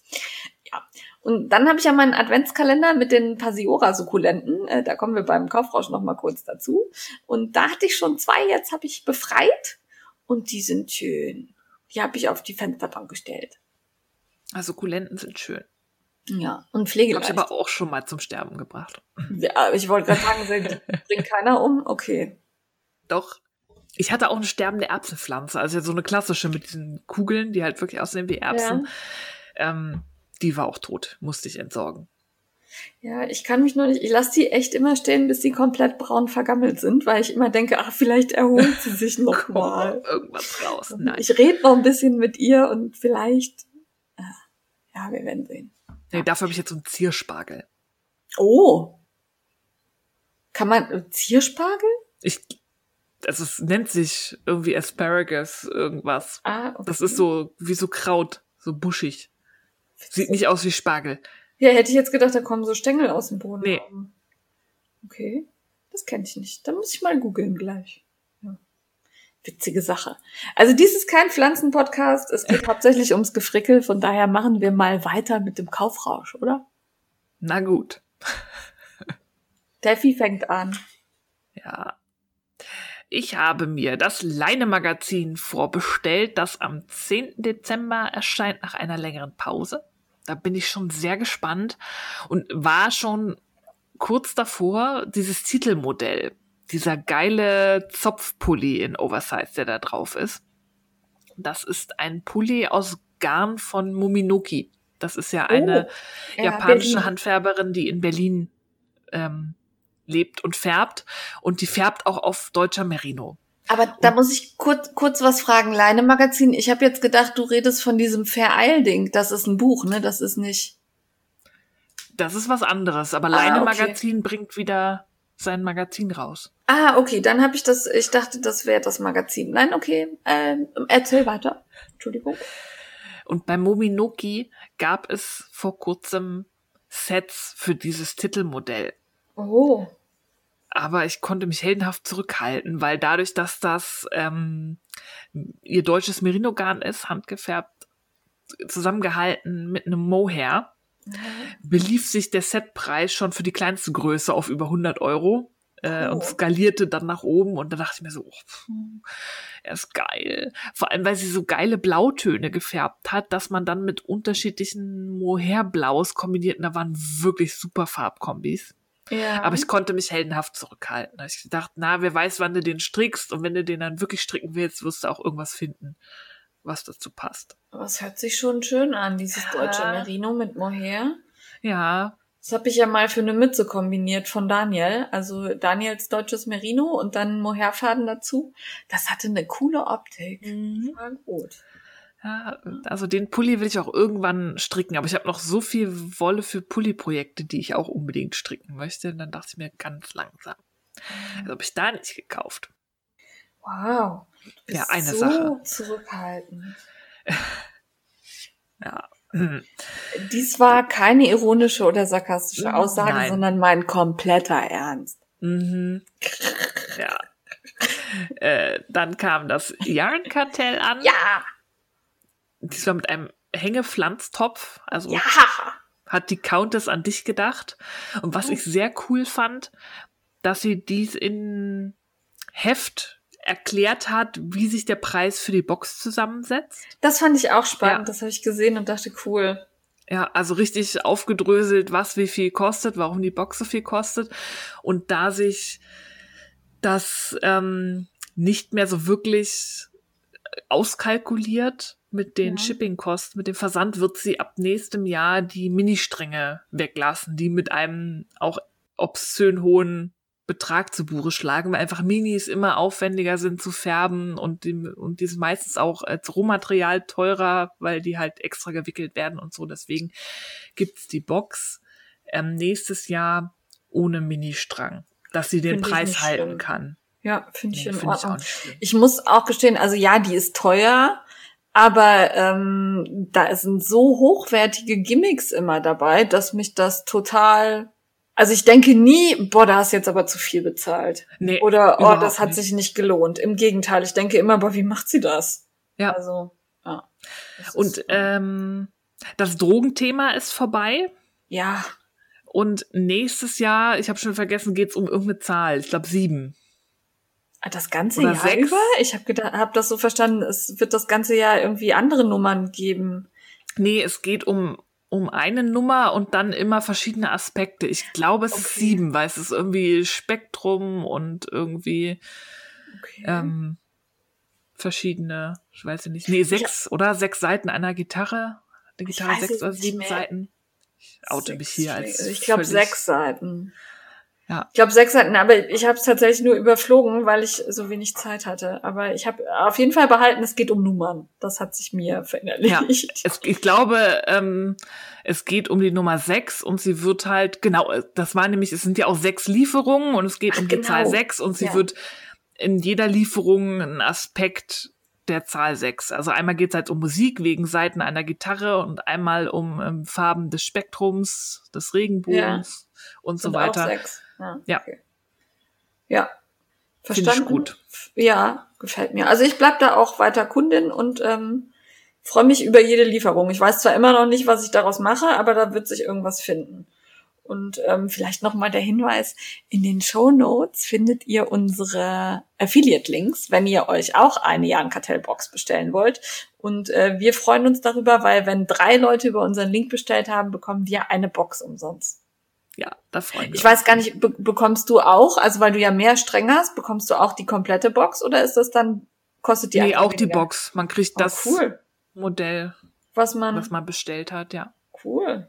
Ja. Und dann habe ich ja meinen Adventskalender mit den Pasiora-Sukkulenten. Äh, da kommen wir beim Kaufrausch nochmal kurz dazu. Und da hatte ich schon zwei, jetzt habe ich befreit. Und die sind schön. Die habe ich auf die Fensterbank gestellt. Also Kulenten sind schön. Ja. Und Habe ich pflegeleicht. aber auch schon mal zum Sterben gebracht. Ja, ich wollte gerade sagen, sie bringt keiner um. Okay. Doch. Ich hatte auch eine sterbende Erbsenpflanze, also so eine klassische mit diesen Kugeln, die halt wirklich aussehen wie Erbsen. Ähm, die war auch tot, musste ich entsorgen. Ja, ich kann mich nur nicht, ich lasse die echt immer stehen, bis sie komplett braun vergammelt sind, weil ich immer denke, ach, vielleicht erholt sie sich noch [laughs] Kommt mal. noch irgendwas raus. Nein. Ich rede noch ein bisschen mit ihr und vielleicht, ja, wir werden sehen. Nee, dafür habe ich jetzt so einen Zierspargel. Oh. Kann man äh, Zierspargel? Ich, also es nennt sich irgendwie Asparagus irgendwas. Ah, okay. Das ist so wie so Kraut, so buschig. Sieht nicht aus wie Spargel. Ja, hätte ich jetzt gedacht, da kommen so Stängel aus dem Boden. Nee. Okay. Das kenne ich nicht. Da muss ich mal googeln gleich. Witzige Sache. Also dies ist kein Pflanzenpodcast. Es geht [laughs] hauptsächlich ums Gefrickel. Von daher machen wir mal weiter mit dem Kaufrausch, oder? Na gut. [laughs] Steffi fängt an. Ja. Ich habe mir das Leine-Magazin vorbestellt, das am 10. Dezember erscheint nach einer längeren Pause. Da bin ich schon sehr gespannt und war schon kurz davor, dieses Titelmodell, dieser geile Zopfpulli in Oversize, der da drauf ist. Das ist ein Pulli aus Garn von Muminoki. Das ist ja eine Ja, japanische Berlin. Handfärberin, die in Berlin ähm, lebt und färbt. Und die färbt auch auf deutscher Merino. Aber da muss ich kurz, kurz was fragen. Leine Magazin. Ich habe jetzt gedacht, du redest von diesem Vereil-Ding. Das ist ein Buch, ne? Das ist nicht. Das ist was anderes. Aber Ah, Leine okay. Magazin bringt wieder sein Magazin raus. Ah, okay, dann habe ich das. Ich dachte, das wäre das Magazin. Nein, okay. Ähm, erzähl weiter. Entschuldigung. Und bei Mominoki gab es vor kurzem Sets für dieses Titelmodell. Oh. Aber ich konnte mich heldenhaft zurückhalten, weil dadurch, dass das ähm, ihr deutsches Merino-Garn ist, handgefärbt, zusammengehalten mit einem Mohair, belief sich der Setpreis schon für die kleinste Größe auf über 100 Euro äh, Oh. und skalierte dann nach oben und da dachte ich mir so, oh, puh, er ist geil. Vor allem, weil sie so geile Blautöne gefärbt hat, dass man dann mit unterschiedlichen Mohair-Blaus kombiniert und da waren wirklich super Farbkombis. Ja. Aber ich konnte mich heldenhaft zurückhalten. Ich gedacht, na, wer weiß, wann du den strickst und wenn du den dann wirklich stricken willst, wirst du auch irgendwas finden, was dazu passt. Aber es hört sich schon schön an, dieses Ja. deutsche Merino mit Mohair. Ja, Das habe ich ja mal für eine Mütze kombiniert von Daniel. Also Daniels deutsches Merino und dann Mohairfaden dazu. Das hatte eine coole Optik. Mhm. War gut. Ja, also den Pulli will ich auch irgendwann stricken, aber ich habe noch so viel Wolle für Pulli-Projekte, die ich auch unbedingt stricken möchte. Und dann dachte ich mir ganz langsam. Also habe ich da nicht gekauft. Wow. Ja, eine so Sache. zurückhaltend. [laughs] Ja. Hm. Dies war keine ironische oder sarkastische Aussage, Nein. sondern mein kompletter Ernst. Mhm. Ja. äh, dann kam das Yarnkartell an. Ja, Diesmal mit einem Hängepflanztopf. Also ja. hat die Countess an dich gedacht. Und was ich sehr cool fand, dass sie dies in Heft erklärt hat, wie sich der Preis für die Box zusammensetzt. Das fand ich auch spannend. Ja. Das habe ich gesehen und dachte, cool. Ja, also richtig aufgedröselt, was wie viel kostet, warum die Box so viel kostet. Und da sich das ähm, nicht mehr so wirklich auskalkuliert mit den Ja. Shippingkosten, mit dem Versand, wird sie ab nächstem Jahr die Ministränge weglassen, die mit einem auch obszön hohen Betrag zu Buche schlagen, weil einfach Minis immer aufwendiger sind zu färben und die, und die sind meistens auch als Rohmaterial teurer, weil die halt extra gewickelt werden und so. Deswegen gibt's die Box ähm, nächstes Jahr ohne Ministrang, dass sie den Find ich Preis halten schlimm. kann. Ja, finde ich Nee, in find ich Ordnung. schlimm. Ich muss auch gestehen, also ja, die ist teuer, aber ähm, da sind so hochwertige Gimmicks immer dabei, dass mich das total. Also ich denke nie, boah, da hast du jetzt aber zu viel bezahlt. Nee, Oder oh, das hat nicht. sich nicht gelohnt. Im Gegenteil, ich denke immer, boah, wie macht sie das? Ja. Also, ja. Und ähm, das Drogenthema ist vorbei. ja, Und nächstes Jahr, ich habe schon vergessen, geht's um irgendeine Zahl. Ich glaube sieben. Ah, das ganze Oder Jahr sechs? über? Ich habe gedacht, habe das so verstanden, es wird das ganze Jahr irgendwie andere Nummern geben. Nee, es geht um, um eine Nummer und dann immer verschiedene Aspekte. Ich glaube, es ist Okay. sieben, weil es ist irgendwie Spektrum und irgendwie Okay. ähm, verschiedene, ich weiß ja nicht. Nee, sechs, oder? Sechs Seiten einer Gitarre. Eine Gitarre sechs oder sieben. Seiten. Ich oute mich hier als. Ich glaube sechs Seiten. Ja. Ich glaube sechs Seiten, aber ich habe es tatsächlich nur überflogen, weil ich so wenig Zeit hatte. Aber ich habe auf jeden Fall behalten, es geht um Nummern. Das hat sich mir [laughs] verinnerlicht. Es, ich glaube, ähm, es geht um die Nummer sechs und sie wird halt, genau, das war nämlich, es sind ja auch sechs Lieferungen und es geht Ach, um die genau. Zahl sechs und sie Ja. wird in jeder Lieferung ein Aspekt der Zahl sechs. Also einmal geht es halt um Musik wegen Seiten einer Gitarre und einmal um ähm, Farben des Spektrums, des Regenbogens und so auch weiter. sechs. Ja. Ja. Okay. Ja. Verstanden? gut. Ja, gefällt mir. Also ich bleib da auch weiter Kundin und ähm, freue mich über jede Lieferung. Ich weiß zwar immer noch nicht, was ich daraus mache, aber da wird sich irgendwas finden. Und ähm, vielleicht nochmal der Hinweis, in den Show Notes findet ihr unsere Affiliate-Links, wenn ihr euch auch eine Jan-Kartell-Box bestellen wollt. Und äh, wir freuen uns darüber, weil wenn drei Leute über unseren Link bestellt haben, bekommen wir eine Box umsonst. Ja, da freuen wir Ich weiß gar nicht, be bekommst du auch, also weil du ja mehr streng hast, bekommst du auch die komplette Box oder ist das dann, kostet die Nee, auch die weniger? Box. Man kriegt Oh, das cool. Modell, Was man, was man bestellt hat, ja. cool.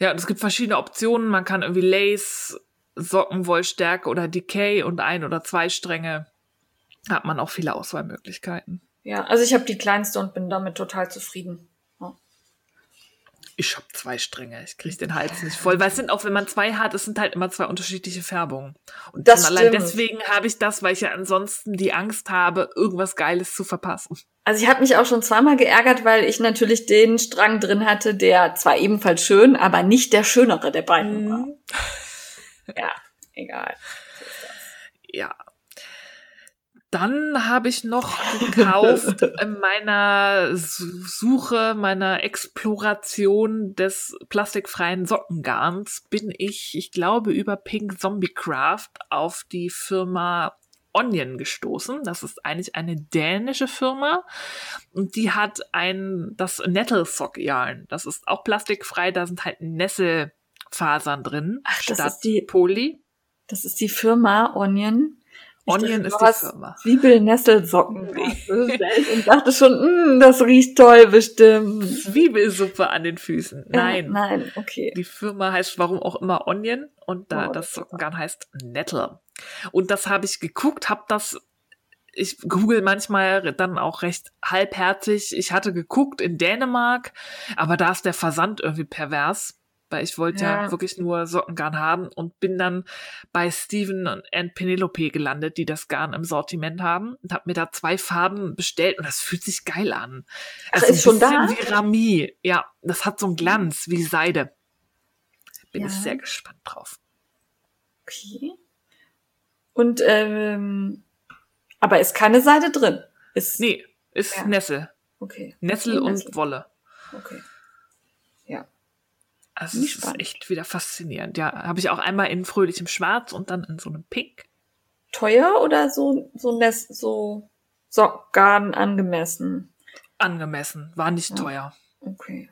Ja, und es gibt verschiedene Optionen. Man kann irgendwie Lace, Sockenwollstärke oder Decay und ein oder zwei Stränge. Hat man auch viele Auswahlmöglichkeiten. Ja, also ich habe die kleinste und bin damit total zufrieden. Ich hab zwei Stränge. Ich krieg den Hals nicht voll. Weil es sind auch, wenn man zwei hat, es sind halt immer zwei unterschiedliche Färbungen. Und Das allein stimmt. deswegen habe ich das, weil ich ja ansonsten die Angst habe, irgendwas Geiles zu verpassen. Also ich habe mich auch schon zweimal geärgert, weil ich natürlich den Strang drin hatte, der zwar ebenfalls schön, aber nicht der schönere der beiden Mhm. war. Ja, egal. Ja. Dann habe ich noch [laughs] gekauft in meiner Su- Suche, meiner Exploration des plastikfreien Sockengarns bin ich, ich glaube, über Pink Zombie Craft auf die Firma Onion gestoßen. Das ist eigentlich eine dänische Firma und die hat ein, das Nettle Sock Yarn. Das ist auch plastikfrei, da sind halt Nesselfasern drin, Ach, das statt ist die- Poly. Das ist die Firma Onion. Onion ist die Firma. Zwiebelnesselsocken und dachte schon, "Mm, das riecht toll bestimmt. Zwiebelsuppe an den Füßen. Nein. Ja, nein, okay. Die Firma heißt warum auch immer Onion und da Oh, das das Sockengarn heißt Nettle. Und das habe ich geguckt, habe das ich google manchmal dann auch recht halbherzig. Ich hatte geguckt in Dänemark, aber da ist der Versand irgendwie pervers, weil ich wollte ja, Ja. wirklich nur Sockengarn haben und bin dann bei Steven und Penelope gelandet, die das Garn im Sortiment haben und habe mir da zwei Farben bestellt und das fühlt sich geil an. Ach, Also ist schon da? wie Rami. Ja, das hat so einen Glanz wie Seide. Bin Ja. ich sehr gespannt drauf. Okay. Und, ähm, aber ist keine Seite drin. Ist, Nee, ist Ja. Nessel. Okay, Nessel und Nessel. Wolle. okay. Ja. Also es ist echt wieder faszinierend. Ja, habe ich auch einmal in fröhlichem Schwarz und dann in so einem Pink. Teuer oder so, so Nest, so Sockgarn angemessen? Angemessen. War nicht Ja. teuer. Okay.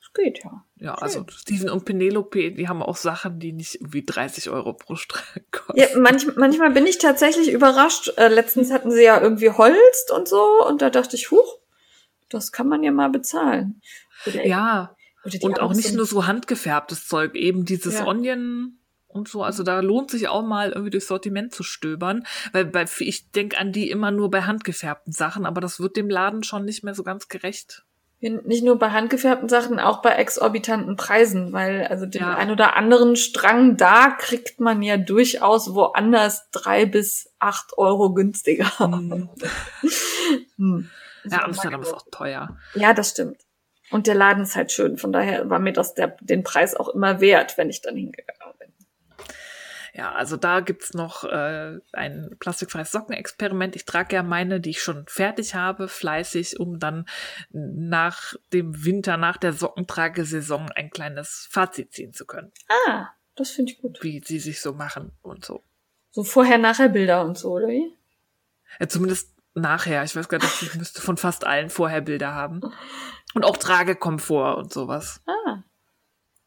Das geht ja. Ja, also Steven und Penelope, die haben auch Sachen, die nicht irgendwie 30 Euro pro Stück [laughs] kosten. Ja, manch, manchmal bin ich tatsächlich überrascht. Äh, letztens hatten sie ja irgendwie Holst und so und da dachte ich, huch, das kann man ja mal bezahlen. Oder, ja, und auch nicht so- nur so handgefärbtes Zeug, eben dieses Ja. Onion und so. Also da lohnt sich auch mal irgendwie durchs Sortiment zu stöbern, weil bei, ich denke an die immer nur bei handgefärbten Sachen, aber das wird dem Laden schon nicht mehr so ganz gerecht. Nicht nur bei handgefärbten Sachen, auch bei exorbitanten Preisen, weil also den Ja. ein oder anderen Strang da kriegt man ja durchaus woanders drei bis acht Euro günstiger. Hm. [laughs] Hm. Ja, Amsterdam ist auch teuer. Ja, das stimmt. Und der Laden ist halt schön. Von daher war mir das der, den Preis auch immer wert, wenn ich dann hingegangen bin. Ja, also da gibt's noch äh, ein plastikfreies Sockenexperiment. Ich trage ja meine, die ich schon fertig habe, fleißig, um dann nach dem Winter, nach der Sockentragesaison ein kleines Fazit ziehen zu können, Ah, das finde ich gut. wie sie sich so machen und so. So Vorher-Nachher-Bilder und so, oder wie? Ja, zumindest nachher. Ich weiß gar nicht, ich müsste von fast allen vorher Bilder haben. [laughs] Und auch Tragekomfort und sowas. Ah,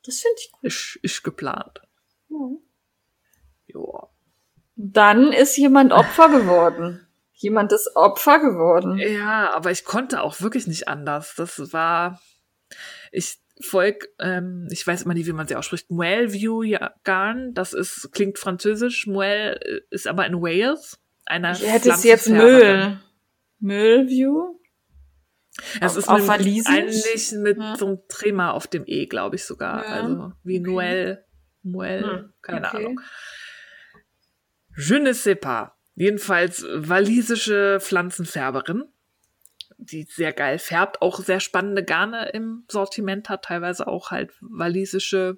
das finde ich gut. Ist, ist geplant. Ja. Ja. Dann ist jemand Opfer geworden. Jemand ist Opfer geworden. Ja, aber ich konnte auch wirklich nicht anders. Das war, ich folg, ähm, ich weiß immer nicht, wie man sie ausspricht, Moelle View Garn. Das ist, klingt französisch. Moelle äh, ist aber in Wales. Einer Ich hätte es jetzt. Müll. Müllview? Es Auf- ist auf mit, eigentlich mit Ja. so einem Trema auf dem E, glaube ich sogar. Ja, Also wie okay. Noël, Moelle, Hm, keine okay. Ahnung. Je ne sais pas. Jedenfalls walisische Pflanzenfärberin, die sehr geil färbt, auch sehr spannende Garne im Sortiment hat, teilweise auch halt walisische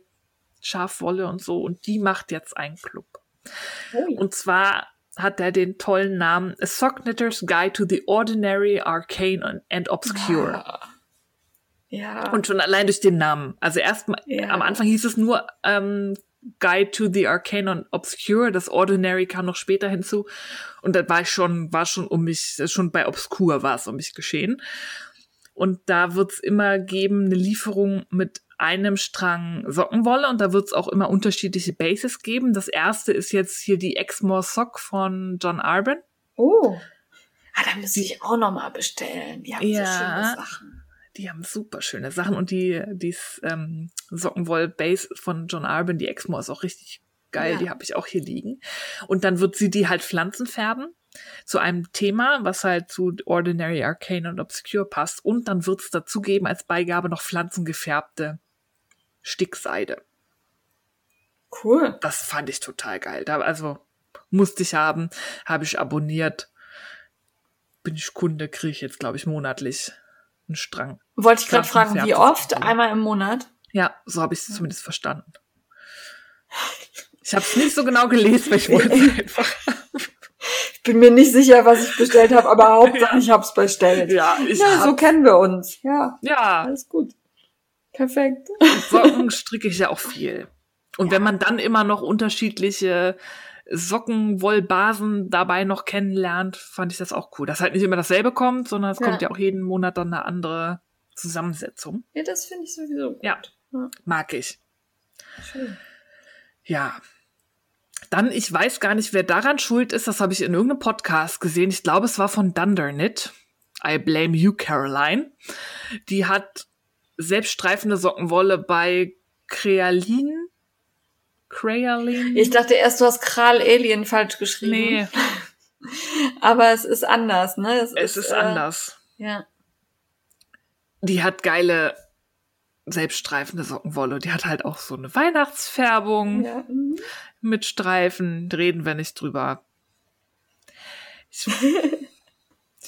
Schafwolle und so. Und die macht jetzt einen Club. Ui. Und zwar hat er den tollen Namen A Sock Knitter's Guide to the Ordinary, Arcane and- Obscure. Ja. Und schon allein durch den Namen. Also erstmal, Ja. am Anfang hieß es nur ähm, Guide to the Arcane and Obscure. Das Ordinary kam noch später hinzu. Und da war ich schon, war schon um mich, schon bei Obscure war es um mich geschehen. Und da wird's immer geben eine Lieferung mit einem Strang Sockenwolle und da wird's auch immer unterschiedliche Bases geben. Das erste ist jetzt hier die Exmoor Sock von John Arben. oh. Ah, da müsste ich auch noch mal bestellen. Die haben Ja. so schöne Sachen. Die haben super schöne Sachen und die, die ähm, Sockenwoll-Base von John Arben, die Exmo ist auch richtig geil, Ja. die habe ich auch hier liegen. Und dann wird sie die halt Pflanzen färben zu einem Thema, was halt zu Ordinary, Arcane und Obscure passt. Und dann wird es dazu geben als Beigabe noch pflanzengefärbte Stickseide. Cool. Das fand ich total geil. Da, also musste ich haben, habe ich abonniert. Bin ich Kunde, kriege ich jetzt, glaube ich, monatlich einen Strang. Wollte ich gerade fragen, wie oft? Einmal im Monat? Ja, so habe ich es zumindest verstanden. Ich habe es nicht so genau gelesen, weil ich wollte es [laughs] einfach. Ich bin mir nicht sicher, was ich bestellt habe, aber [laughs] Hauptsache ich hab's bestellt. Ja, ich ja, so kennen wir uns. Ja, ja, alles gut. Perfekt. Socken [laughs] stricke ich ja auch viel. Und wenn man dann immer noch unterschiedliche Sockenwollbasen dabei noch kennenlernt, fand ich das auch cool. Dass halt nicht immer dasselbe kommt, sondern es Ja. kommt ja auch jeden Monat dann eine andere Zusammensetzung. Ja, das finde ich sowieso gut. Ja. Mag ich. Schön. Ja. Dann, ich weiß gar nicht, wer daran schuld ist, das habe ich in irgendeinem Podcast gesehen. Ich glaube, es war von Dundernit. I blame you, Caroline. Die hat selbststreifende Sockenwolle bei Crealin. Crealin? Ich dachte erst, du hast Kral Alien falsch geschrieben. Nee. [laughs] Aber es ist anders, ne? Es, es ist, ist äh, anders. Ja. Die hat geile selbststreifende Sockenwolle. Die hat halt auch so eine Weihnachtsfärbung ja. Mhm. mit Streifen. Reden wir nicht drüber. Ich, [laughs]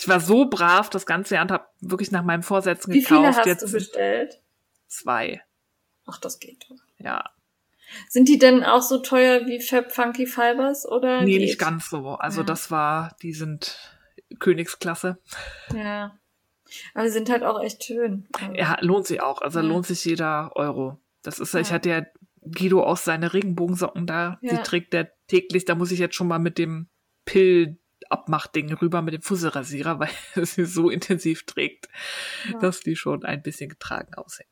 ich, war so brav das ganze Jahr und habe wirklich nach meinen Vorsätzen gekauft. Wie viele hast Jetzt du bestellt? Zwei. Ach, das geht doch. Ja. Sind die denn auch so teuer wie Fab Funky Fibers oder? Nee, geht? nicht ganz so. Also ja. das war, die sind Königsklasse. Ja. Aber sie sind halt auch echt schön. Also. Ja, lohnt sich auch. Also ja. lohnt sich jeder Euro. Das ist, ja. ich hatte ja Guido aus seine Regenbogensocken da. Ja. Die trägt der täglich. Da muss ich jetzt schon mal mit dem Pill Abmachding rüber mit dem Fusselrasierer, [laughs] weil sie so intensiv trägt, ja. dass die schon ein bisschen getragen aussehen.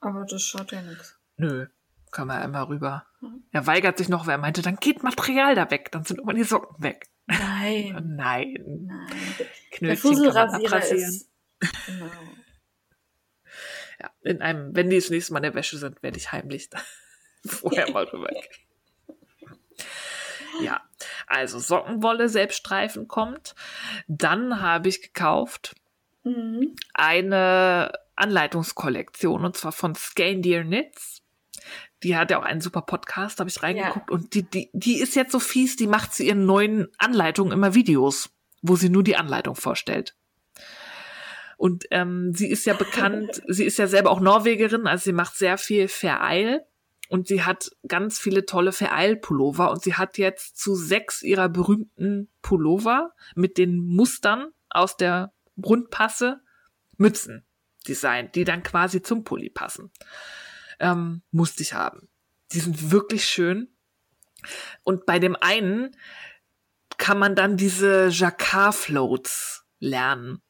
Aber das schaut ja nichts. Nö, kann man einmal rüber. Mhm. Er weigert sich noch, wer meinte, dann geht Material da weg, dann sind irgendwann die Socken weg. Nein. [laughs] Nein. Nein. Knötchen Der Fusselrasierer ist Genau. Ja, in einem, wenn die das nächste Mal in der Wäsche sind, werde ich heimlich da [laughs] vorher mal rübergehen. Ja, also Sockenwolle, Selbststreifen kommt. Dann habe ich gekauft mhm. eine Anleitungskollektion und zwar von Scandier Knits. Die hat ja auch einen super Podcast, habe ich reingeguckt ja. und die, die, die ist jetzt so fies, die macht zu ihren neuen Anleitungen immer Videos, wo sie nur die Anleitung vorstellt. Und ähm, sie ist ja bekannt, [laughs] sie ist ja selber auch Norwegerin, also sie macht sehr viel Vereil und sie hat ganz viele tolle Vereil-Pullover und sie hat jetzt zu sechs ihrer berühmten Pullover mit den Mustern aus der Rundpasse Mützen designt, die dann quasi zum Pulli passen. Ähm, musste ich haben. Die sind wirklich schön. Und bei dem einen kann man dann diese Jacquard-Floats lernen.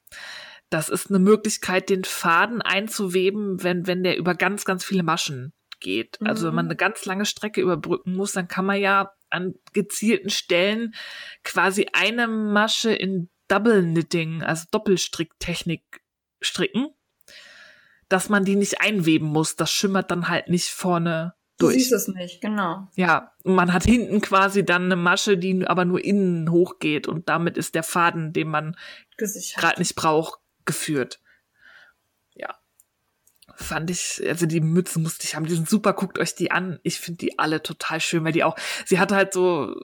Das ist eine Möglichkeit, den Faden einzuweben, wenn, wenn der über ganz, ganz viele Maschen geht. Mhm. Also wenn man mhm. eine ganz lange Strecke überbrücken muss, dann kann man ja an gezielten Stellen quasi eine Masche in Double Knitting, also Doppelstricktechnik stricken, dass man die nicht einweben muss. Das schimmert dann halt nicht vorne durch. Du siehst es nicht, genau. Ja, man hat hinten quasi dann eine Masche, die aber nur innen hochgeht und damit ist der Faden, den man gerade nicht braucht, geführt. Fand ich, also die Mützen musste ich haben, die sind super, guckt euch die an. Ich finde die alle total schön, weil die auch, sie hatte halt so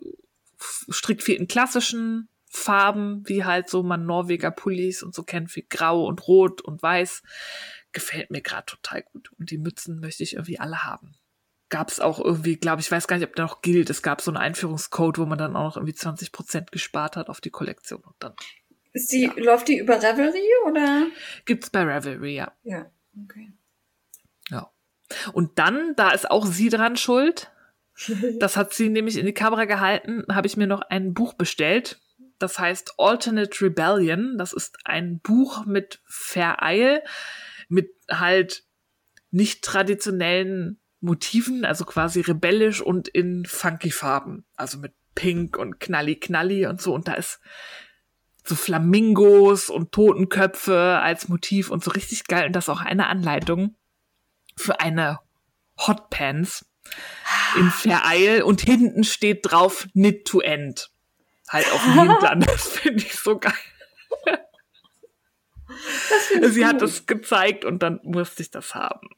Strickfäden klassischen Farben, wie halt so man Norweger Pullis und so kennt, wie grau und rot und weiß. Gefällt mir gerade total gut. Und die Mützen möchte ich irgendwie alle haben. Gab es auch irgendwie, glaube ich, weiß gar nicht, ob der noch gilt. Es gab so einen Einführungscode, wo man dann auch noch irgendwie 20 Prozent gespart hat auf die Kollektion und dann ist die, ja. läuft die über Revelry oder? Gibt's bei Revelry, ja. Ja, okay. Und dann, da ist auch sie dran schuld. [laughs] Das hat sie nämlich in die Kamera gehalten, habe ich mir noch ein Buch bestellt. Das heißt Alternate Rebellion. Das ist ein Buch mit Vereil, mit halt nicht traditionellen Motiven, also quasi rebellisch und in funky Farben. Also mit Pink und Knalli Knalli und so. Und da ist so Flamingos und Totenköpfe als Motiv und so richtig geil. Und das ist auch eine Anleitung für eine Hotpants in Vereil und hinten steht drauf Knit to End. Halt auf dem Hintern. Das finde ich so geil. Sie hat das gezeigt und dann musste ich das haben.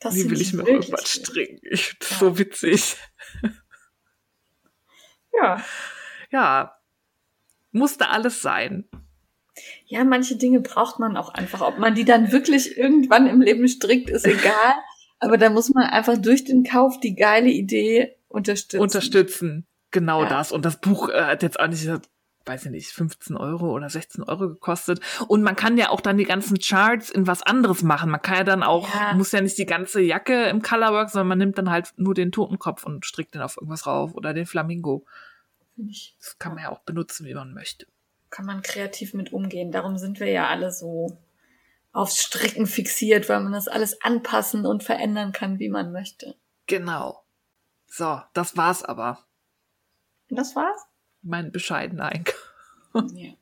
Das Wie will ich mir irgendwas stricken? Ich ja. so witzig. Ja. Ja, musste alles sein. Ja, manche Dinge braucht man auch einfach. Ob man die dann wirklich irgendwann im Leben strickt, ist egal. Aber da muss man einfach durch den Kauf die geile Idee unterstützen. Unterstützen, genau ja. das. Und das Buch äh, hat jetzt auch nicht, weiß ich nicht, 15 Euro oder 16 Euro gekostet. Und man kann ja auch dann die ganzen Charts in was anderes machen. Man kann ja dann auch, ja. muss ja nicht die ganze Jacke im Colorwork, sondern man nimmt dann halt nur den Totenkopf und strickt den auf irgendwas rauf oder den Flamingo. Das kann man ja auch benutzen, wie man möchte. Kann man kreativ mit umgehen. Darum sind wir ja alle so aufs Stricken fixiert, weil man das alles anpassen und verändern kann, wie man möchte. Genau. So, das war's aber. Das war's? Mein bescheidener Einkauf. [laughs] Ja.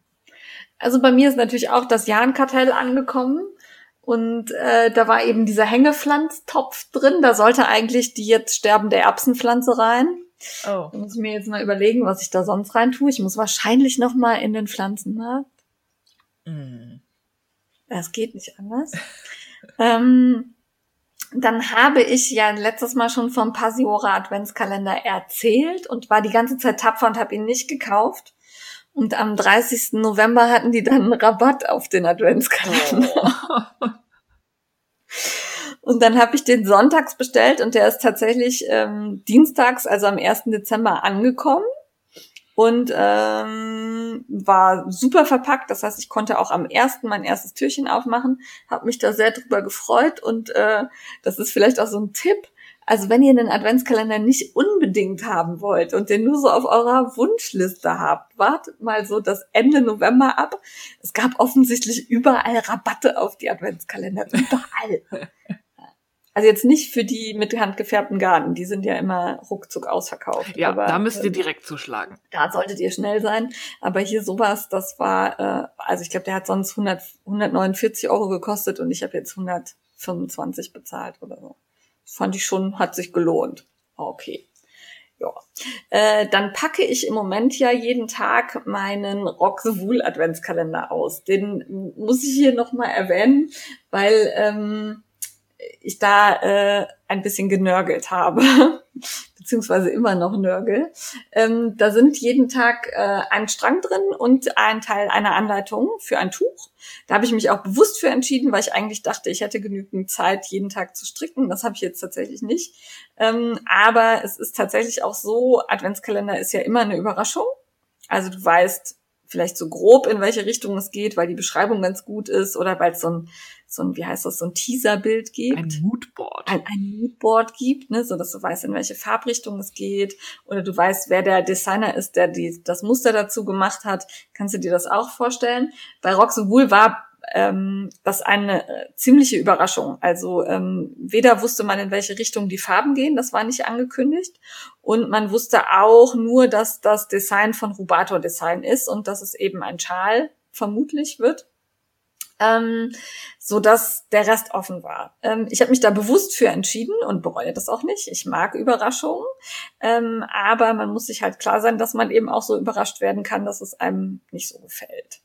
Also bei mir ist natürlich auch das Jahnkartell angekommen. Und äh, da war eben dieser Hängepflanztopf drin. Da sollte eigentlich die jetzt sterbende Erbsenpflanze rein. Oh. Da muss ich mir jetzt mal überlegen, was ich da sonst rein tue. Ich muss wahrscheinlich noch mal in den Pflanzenmarkt. Mm. Es geht nicht anders. [laughs] ähm, dann habe ich ja letztes Mal schon vom Pasiora Adventskalender erzählt und war die ganze Zeit tapfer und habe ihn nicht gekauft. Und am 30. November hatten die dann einen Rabatt auf den Adventskalender. Oh. [laughs] Und dann habe ich den sonntags bestellt und der ist tatsächlich ähm, dienstags, also am 1. Dezember angekommen und ähm, war super verpackt. Das heißt, ich konnte auch am 1. mein erstes Türchen aufmachen, habe mich da sehr drüber gefreut und äh, das ist vielleicht auch so ein Tipp. Also wenn ihr einen Adventskalender nicht unbedingt haben wollt und den nur so auf eurer Wunschliste habt, wartet mal so das Ende November ab. Es gab offensichtlich überall Rabatte auf die Adventskalender. Überall. [laughs] Also jetzt nicht für die mit handgefärbten Garten, die sind ja immer ruckzuck ausverkauft. Ja, aber, da müsst ihr äh, direkt zuschlagen. da solltet ihr schnell sein. Aber hier sowas, das war, äh, also ich glaube, der hat sonst 100, 149 Euro gekostet und ich habe jetzt 125 bezahlt oder so. Das fand ich schon, hat sich gelohnt. Okay. Ja. Äh, dann packe ich im Moment ja jeden Tag meinen Rock the Wool Adventskalender aus. Den muss ich hier nochmal erwähnen, weil ähm, ich da äh, ein bisschen genörgelt habe, [laughs] beziehungsweise immer noch nörgel. Ähm, da sind jeden Tag äh, ein Strang drin und ein Teil einer Anleitung für ein Tuch. Da habe ich mich auch bewusst für entschieden, weil ich eigentlich dachte, ich hätte genügend Zeit, jeden Tag zu stricken. Das habe ich jetzt tatsächlich nicht. Ähm, aber es ist tatsächlich auch so, Adventskalender ist ja immer eine Überraschung. Also du weißt vielleicht so grob, in welche Richtung es geht, weil die Beschreibung ganz gut ist oder weil es so ein, so ein, wie heißt das, so ein Teaserbild gibt Ein Moodboard. ein, ein Moodboard gibt, ne, so dass du weißt, in welche Farbrichtung es geht, oder du weißt, wer der Designer ist, der die, das Muster dazu gemacht hat, kannst du dir das auch vorstellen. Bei Rox Wool war ähm, das eine äh, ziemliche Überraschung. Also ähm, weder wusste man, in welche Richtung die Farben gehen, das war nicht angekündigt, und man wusste auch nur, dass das Design von Rubator Design ist und dass es eben ein Schal vermutlich wird ähm, so dass der Rest offen war. Ähm, ich habe mich da bewusst für entschieden und bereue das auch nicht. Ich mag Überraschungen, ähm, aber man muss sich halt klar sein, dass man eben auch so überrascht werden kann, dass es einem nicht so gefällt.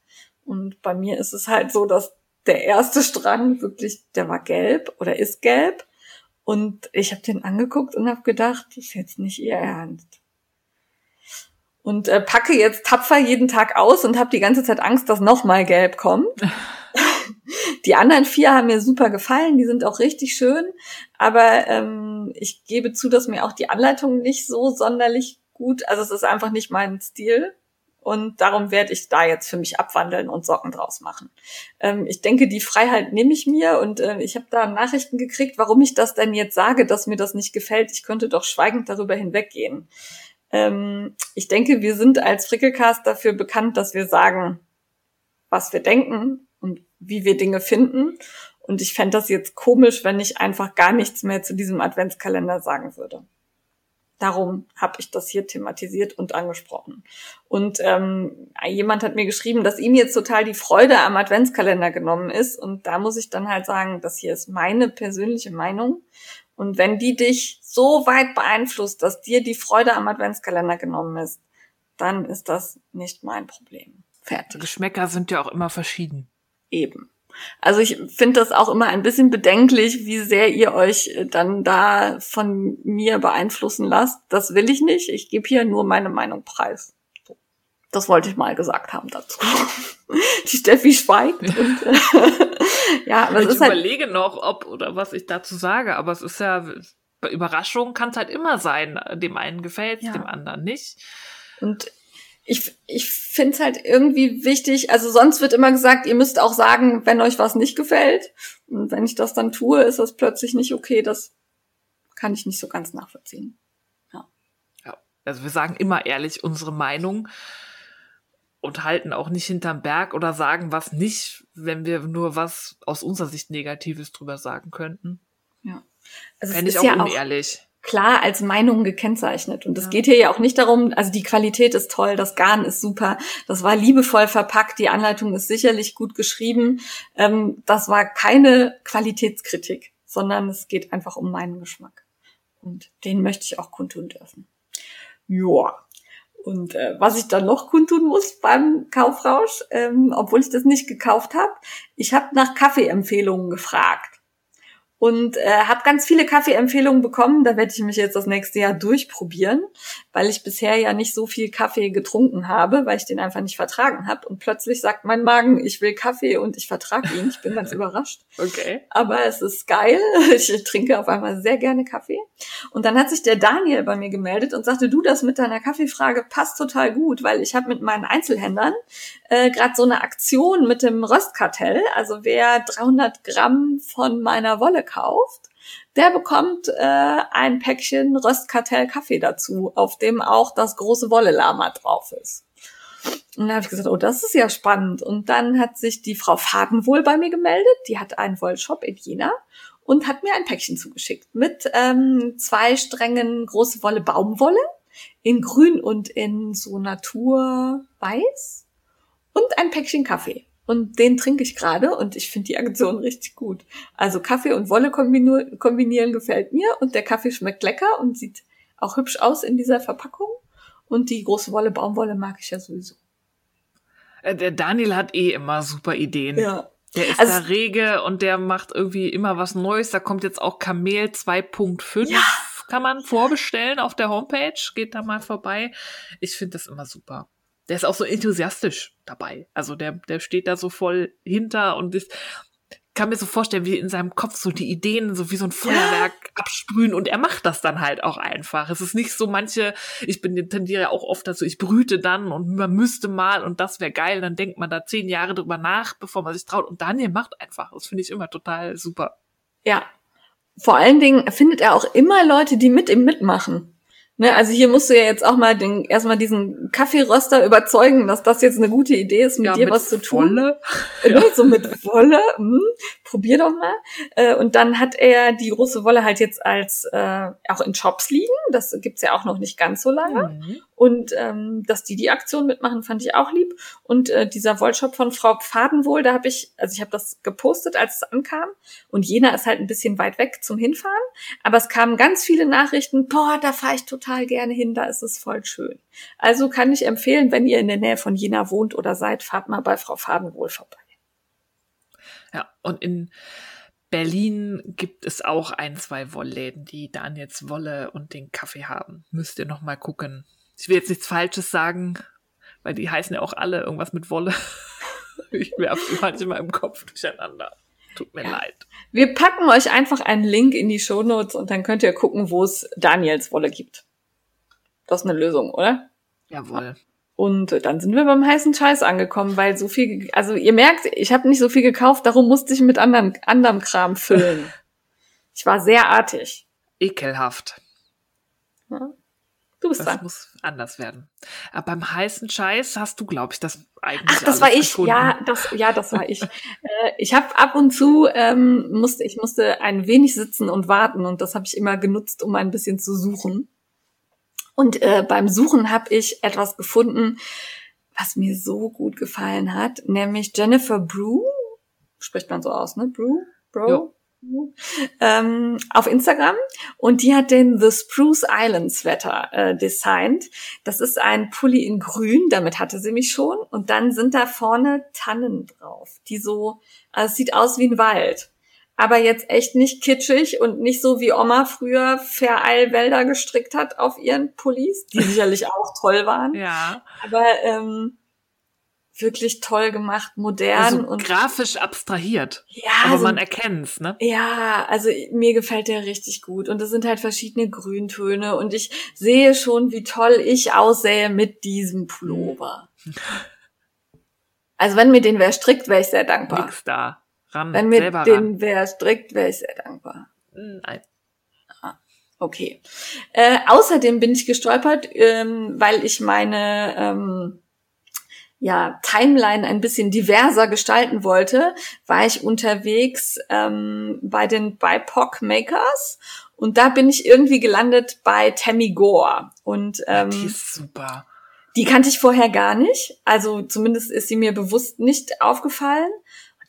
Und bei mir ist es halt so, dass der erste Strang wirklich, der war gelb oder ist gelb. Und ich habe den angeguckt und habe gedacht, das ist jetzt nicht ihr Ernst. Und äh, packe jetzt tapfer jeden Tag aus und habe die ganze Zeit Angst, dass nochmal gelb kommt. [laughs] Die anderen vier haben mir super gefallen, die sind auch richtig schön, aber ähm, ich gebe zu, dass mir auch die Anleitung nicht so sonderlich gut, also es ist einfach nicht mein Stil und darum werde ich da jetzt für mich abwandeln und Socken draus machen. Ähm, ich denke, die Freiheit nehme ich mir und äh, ich habe da Nachrichten gekriegt, warum ich das denn jetzt sage, dass mir das nicht gefällt. Ich könnte doch schweigend darüber hinweggehen. Ähm, ich denke, wir sind als Frickelcast dafür bekannt, dass wir sagen, was wir denken und wie wir Dinge finden. Und ich fände das jetzt komisch, wenn ich einfach gar nichts mehr zu diesem Adventskalender sagen würde. Darum habe ich das hier thematisiert und angesprochen. Und ähm, jemand hat mir geschrieben, dass ihm jetzt total die Freude am Adventskalender genommen ist. Und da muss ich dann halt sagen, das hier ist meine persönliche Meinung. Und wenn die dich so weit beeinflusst, dass dir die Freude am Adventskalender genommen ist, dann ist das nicht mein Problem. Fertig. Geschmäcker sind ja auch immer verschieden. Eben. Also ich finde das auch immer ein bisschen bedenklich, wie sehr ihr euch äh, dann da von mir beeinflussen lasst. Das will ich nicht. Ich gebe hier nur meine Meinung preis. Das wollte ich mal gesagt haben dazu. [laughs] Die Steffi schweigt. Und, äh, [laughs] ja, aber es ich ist halt, überlege noch, ob oder was ich dazu sage, aber es ist ja, bei Überraschungen kann es halt immer sein. Dem einen gefällt Ja. dem anderen nicht. Und ich, ich finde es halt irgendwie wichtig, also sonst wird immer gesagt, ihr müsst auch sagen, wenn euch was nicht gefällt. Und wenn ich das dann tue, ist das plötzlich nicht okay. Das kann ich nicht so ganz nachvollziehen. Ja. Also wir sagen immer ehrlich unsere Meinung und halten auch nicht hinterm Berg oder sagen was nicht, wenn wir nur was aus unserer Sicht Negatives drüber sagen könnten. Also Fände es ich ist auch ja auch unehrlich. Klar als Meinung gekennzeichnet. Und es ja. geht hier ja auch nicht darum, also die Qualität ist toll, das Garn ist super, das war liebevoll verpackt, die Anleitung ist sicherlich gut geschrieben. Ähm, das war keine Qualitätskritik, sondern es geht einfach um meinen Geschmack. Und den möchte ich auch kundtun dürfen. Joa. Und äh, was ich dann noch kundtun muss beim Kaufrausch, ähm, obwohl ich das nicht gekauft habe, ich habe nach Kaffeeempfehlungen gefragt und äh, habe ganz viele Kaffeeempfehlungen bekommen. Da werde ich mich jetzt das nächste Jahr durchprobieren, weil ich bisher ja nicht so viel Kaffee getrunken habe, weil ich den einfach nicht vertragen habe. Und plötzlich sagt mein Magen, ich will Kaffee und ich vertrage ihn. Ich bin ganz [laughs] überrascht. Okay. Aber es ist geil. [laughs] Ich trinke auf einmal sehr gerne Kaffee. Und dann hat sich der Daniel bei mir gemeldet und sagte, du, das mit deiner Kaffeefrage passt total gut, weil ich habe mit meinen Einzelhändlern äh, gerade so eine Aktion mit dem Röstkartell. Also wer 300 Gramm von meiner Wolle kauft, der bekommt äh, ein Päckchen Röstkartell Kaffee dazu, auf dem auch das große Wolle-Lama drauf ist. Und dann habe ich gesagt, oh, das ist ja spannend. Und dann hat sich die Frau Fadenwohl bei mir gemeldet. Die hat einen Wollshop in Jena und hat mir ein Päckchen zugeschickt mit ähm, zwei Strängen große Wolle Baumwolle in Grün und in so Naturweiß und ein Päckchen Kaffee. Und den trinke ich gerade und ich finde die Aktion richtig gut. Also Kaffee und Wolle kombinieren gefällt mir und der Kaffee schmeckt lecker und sieht auch hübsch aus in dieser Verpackung. Und die große Wolle, Baumwolle mag ich ja sowieso. Äh, der Daniel hat eh immer super Ideen. Ja. Der ist also, da rege und der macht irgendwie immer was Neues. Da kommt jetzt auch Kamel 2.5. Ja. Kann man vorbestellen auf der Homepage. Geht da mal vorbei. Ich finde das immer super der ist auch so enthusiastisch dabei. Also der, der steht da so voll hinter und ist, kann mir so vorstellen, wie in seinem Kopf so die Ideen so wie so ein Feuerwerk ja. absprühen und er macht das dann halt auch einfach. Es ist nicht so manche, ich bin tendiere ja auch oft dazu, ich brüte dann und man müsste mal und das wäre geil, dann denkt man da zehn Jahre drüber nach, bevor man sich traut und Daniel macht einfach. Das finde ich immer total super. Ja. Vor allen Dingen findet er auch immer Leute, die mit ihm mitmachen. Ne, also hier musst du ja jetzt auch mal den, erstmal diesen Kaffeeröster überzeugen, dass das jetzt eine gute Idee ist, mit ja, dir mit was zu tun. Wolle. Ja. So mit Wolle. Hm, probier doch mal. Äh, und dann hat er die große Wolle halt jetzt als äh, auch in Shops liegen. Das gibt's ja auch noch nicht ganz so lange. Mhm. Und ähm, dass die die Aktion mitmachen, fand ich auch lieb. Und äh, dieser Wollshop von Frau Pfadenwohl, da habe ich, also ich habe das gepostet, als es ankam. Und Jena ist halt ein bisschen weit weg zum Hinfahren. Aber es kamen ganz viele Nachrichten, boah, da fahre ich total gerne hin, da ist es voll schön. Also kann ich empfehlen, wenn ihr in der Nähe von Jena wohnt oder seid, fahrt mal bei Frau Pfadenwohl vorbei. Ja, und in Berlin gibt es auch ein, zwei Wollläden, die Daniels Wolle und den Kaffee haben. Müsst ihr noch mal gucken ich will jetzt nichts Falsches sagen, weil die heißen ja auch alle irgendwas mit Wolle. [laughs] ich werfe manchmal im Kopf durcheinander. Tut mir ja. leid. Wir packen euch einfach einen Link in die Shownotes und dann könnt ihr gucken, wo es Daniels Wolle gibt. Das ist eine Lösung, oder? Jawohl. Und dann sind wir beim heißen Scheiß angekommen, weil so viel, also ihr merkt, ich habe nicht so viel gekauft, darum musste ich mit anderen, anderem Kram füllen. [laughs] ich war sehr artig. Ekelhaft. Ja. Du bist das dran. muss anders werden. Aber beim heißen Scheiß hast du, glaube ich, das eigentlich. Ach, das war ich. Gefunden. Ja, das, ja, das war ich. [laughs] äh, ich habe ab und zu ähm, musste, ich musste ein wenig sitzen und warten und das habe ich immer genutzt, um ein bisschen zu suchen. Und äh, beim Suchen habe ich etwas gefunden, was mir so gut gefallen hat, nämlich Jennifer Brew. Spricht man so aus, ne? Brew? Bro? Jo ähm, auf Instagram und die hat den The Spruce Island Sweater äh, designt. Das ist ein Pulli in grün, damit hatte sie mich schon und dann sind da vorne Tannen drauf, die so, also es sieht aus wie ein Wald. Aber jetzt echt nicht kitschig und nicht so wie Oma früher Vereilwälder gestrickt hat auf ihren Pullis, die [laughs] sicherlich auch toll waren. Ja. Aber ähm, wirklich toll gemacht, modern also und grafisch abstrahiert. Ja, aber also, man erkennt's, ne? Ja, also mir gefällt der richtig gut und es sind halt verschiedene Grüntöne und ich sehe schon, wie toll ich aussähe mit diesem Pullover. Also wenn mir den wer strickt, wäre ich sehr dankbar. Nix da. Ran, wenn mir den wer strickt, wäre ich sehr dankbar. Nein. Ah, okay. Äh, außerdem bin ich gestolpert, ähm, weil ich meine ähm, ja, Timeline ein bisschen diverser gestalten wollte, war ich unterwegs ähm, bei den BIPOC Makers und da bin ich irgendwie gelandet bei Tammy Gore. Und ähm, die ist super. Die kannte ich vorher gar nicht. Also zumindest ist sie mir bewusst nicht aufgefallen.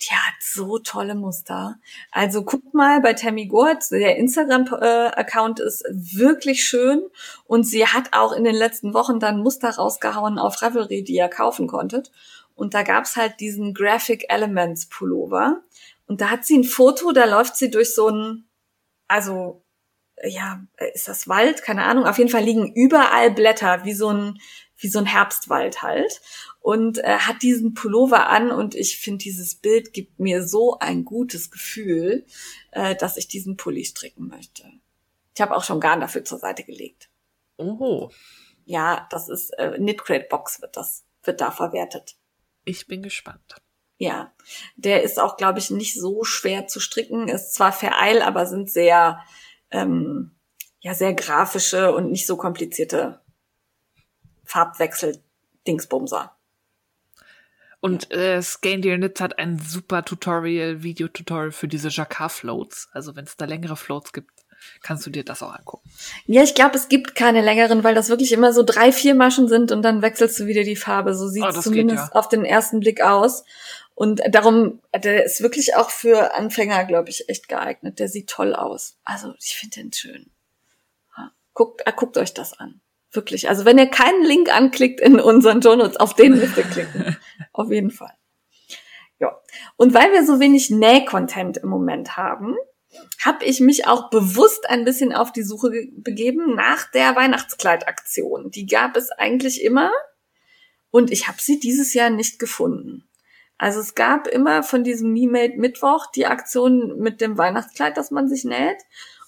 Die hat so tolle Muster. Also guckt mal bei Tammy Gord, der Instagram-Account ist wirklich schön. Und sie hat auch in den letzten Wochen dann Muster rausgehauen auf Ravelry, die ihr kaufen konntet. Und da gab's halt diesen Graphic Elements Pullover. Und da hat sie ein Foto, da läuft sie durch so ein, also ja, ist das Wald? Keine Ahnung. Auf jeden Fall liegen überall Blätter, wie so ein, wie so ein Herbstwald halt. Und äh, hat diesen Pullover an und ich finde, dieses Bild gibt mir so ein gutes Gefühl, äh, dass ich diesen Pulli stricken möchte. Ich habe auch schon Garn dafür zur Seite gelegt. Oho. Ja, das ist äh, Knitcrate Box wird das wird da verwertet. Ich bin gespannt. Ja, der ist auch, glaube ich, nicht so schwer zu stricken. Ist zwar vereil, aber sind sehr ähm, ja sehr grafische und nicht so komplizierte Farbwechsel-Dingsbumser. Und äh, Scandier Knits hat ein super Tutorial, Videotutorial für diese Jacquard-Floats. Also wenn es da längere Floats gibt, kannst du dir das auch angucken. Ja, ich glaube, es gibt keine längeren, weil das wirklich immer so drei, vier Maschen sind und dann wechselst du wieder die Farbe. So sieht es oh, zumindest geht, ja. auf den ersten Blick aus. Und darum, der ist wirklich auch für Anfänger, glaube ich, echt geeignet. Der sieht toll aus. Also ich finde den schön. Guckt, äh, guckt euch das an. Wirklich. Also wenn ihr keinen Link anklickt in unseren Journals, auf den müsst ihr klicken. [laughs] auf jeden Fall. Ja. Und weil wir so wenig Näh-Content im Moment haben, habe ich mich auch bewusst ein bisschen auf die Suche begeben nach der Weihnachtskleidaktion. Die gab es eigentlich immer und ich habe sie dieses Jahr nicht gefunden. Also es gab immer von diesem Me-Made Mittwoch die Aktion mit dem Weihnachtskleid, das man sich näht.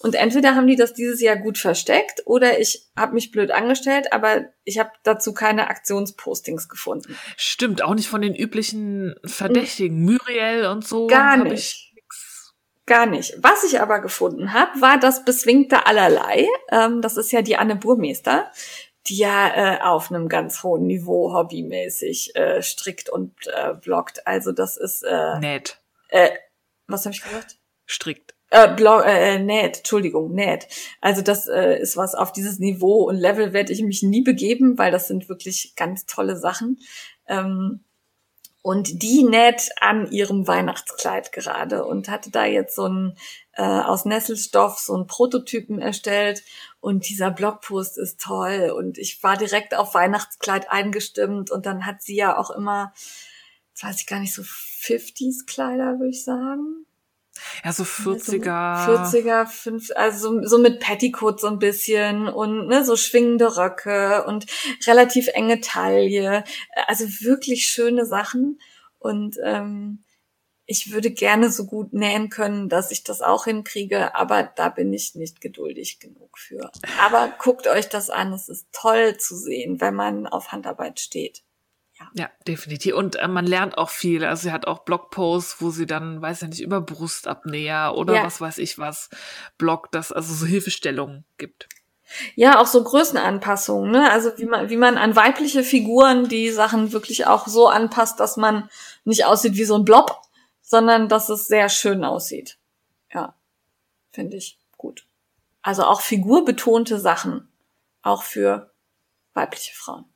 Und entweder haben die das dieses Jahr gut versteckt oder ich habe mich blöd angestellt, aber ich habe dazu keine Aktionspostings gefunden. Stimmt, auch nicht von den üblichen Verdächtigen. Muriel und so. Gar nicht. Gar nicht. Was ich aber gefunden habe, war das Beswingte Allerlei. Ähm, das ist ja die Anne Burmeister die ja äh, auf einem ganz hohen Niveau hobbymäßig äh, strickt und äh, bloggt. Also das ist äh, nett. Äh, was habe ich gesagt? Strickt. Äh, blog, äh, näht, Entschuldigung, näht. Also das äh, ist was auf dieses Niveau und Level werde ich mich nie begeben, weil das sind wirklich ganz tolle Sachen. Ähm, und die näht an ihrem Weihnachtskleid gerade und hatte da jetzt so ein äh, aus Nesselstoff so einen Prototypen erstellt und dieser Blogpost ist toll und ich war direkt auf Weihnachtskleid eingestimmt und dann hat sie ja auch immer, weiß ich gar nicht, so 50s Kleider, würde ich sagen. Ja, so 40er. 40er, 5, also so, so mit Petticoat so ein bisschen und ne, so schwingende Röcke und relativ enge Taille. Also wirklich schöne Sachen. Und ähm, ich würde gerne so gut nähen können, dass ich das auch hinkriege, aber da bin ich nicht geduldig genug für. Aber guckt euch das an, es ist toll zu sehen, wenn man auf Handarbeit steht. Ja, ja definitiv. Und äh, man lernt auch viel. Also sie hat auch Blogposts, wo sie dann, weiß ja nicht, über Brustabnäher oder ja. was weiß ich was, bloggt, das also so Hilfestellungen gibt. Ja, auch so Größenanpassungen, ne? Also wie man, wie man an weibliche Figuren die Sachen wirklich auch so anpasst, dass man nicht aussieht wie so ein Blob, sondern dass es sehr schön aussieht. Ja, finde ich gut. Also auch figurbetonte Sachen, auch für weibliche Frauen.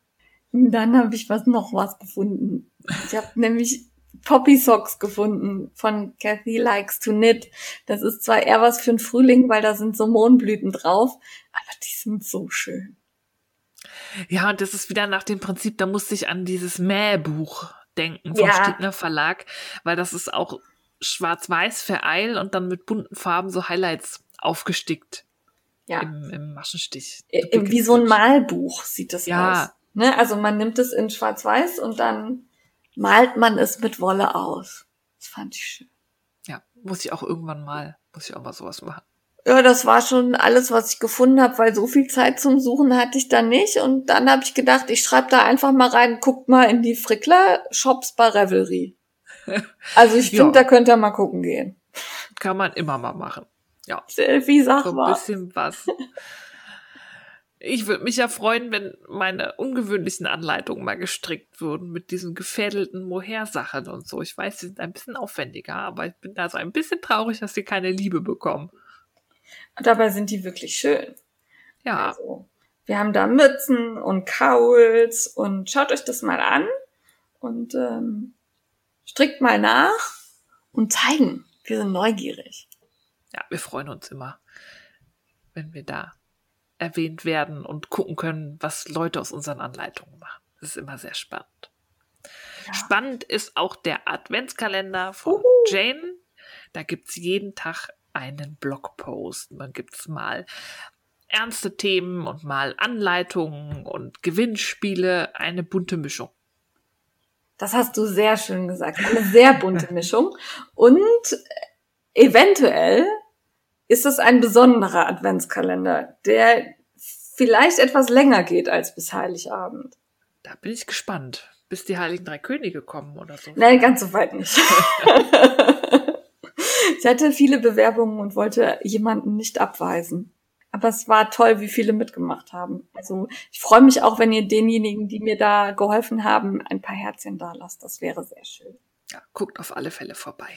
Dann habe ich was noch was gefunden. Ich habe [laughs] nämlich Poppy Socks gefunden von Kathy Likes to Knit. Das ist zwar eher was für den Frühling, weil da sind so Mohnblüten drauf, aber die sind so schön. Ja, und das ist wieder nach dem Prinzip, da musste ich an dieses Mähbuch denken vom ja. Stiegner Verlag, weil das ist auch schwarz-weiß vereil und dann mit bunten Farben so Highlights aufgestickt. Ja. Im, im Maschenstich. Wie so ein Malbuch sieht das ja. aus. Ne? Also man nimmt es in schwarz-weiß und dann malt man es mit Wolle aus. Das fand ich schön. Ja, muss ich auch irgendwann mal, muss ich auch mal sowas machen. Ja, das war schon alles, was ich gefunden habe, weil so viel Zeit zum Suchen hatte ich da nicht. Und dann habe ich gedacht, ich schreibe da einfach mal rein, guckt mal in die Frickler-Shops bei Revelry. [laughs] Also ich finde, ja. da könnt ihr mal gucken gehen. Kann man immer mal machen. Ja. Selfie, sag so mal. ein bisschen was. [laughs] Ich würde mich ja freuen, wenn meine ungewöhnlichen Anleitungen mal gestrickt würden mit diesen gefädelten Mohair-Sachen und so. Ich weiß, sie sind ein bisschen aufwendiger, aber ich bin da so ein bisschen traurig, dass sie keine Liebe bekommen. Dabei sind die wirklich schön. Ja. Also, wir haben da Mützen und Cowls und schaut euch das mal an und ähm, strickt mal nach und zeigen. Wir sind neugierig. Ja, wir freuen uns immer, wenn wir da erwähnt werden und gucken können, was Leute aus unseren Anleitungen machen. Das ist immer sehr spannend. Ja. Spannend ist auch der Adventskalender von Uhu. Jane. Da gibt es jeden Tag einen Blogpost. Man gibt es mal ernste Themen und mal Anleitungen und Gewinnspiele, eine bunte Mischung. Das hast du sehr schön gesagt. Eine sehr bunte [laughs] Mischung. Und eventuell ist es ein besonderer Adventskalender, der vielleicht etwas länger geht als bis Heiligabend. Da bin ich gespannt, bis die Heiligen Drei Könige kommen oder so. Nein, ganz so weit nicht. [laughs] ich hatte viele Bewerbungen und wollte jemanden nicht abweisen. Aber es war toll, wie viele mitgemacht haben. Also ich freue mich auch, wenn ihr denjenigen, die mir da geholfen haben, ein paar Herzchen da lasst. Das wäre sehr schön. Ja, guckt auf alle Fälle vorbei.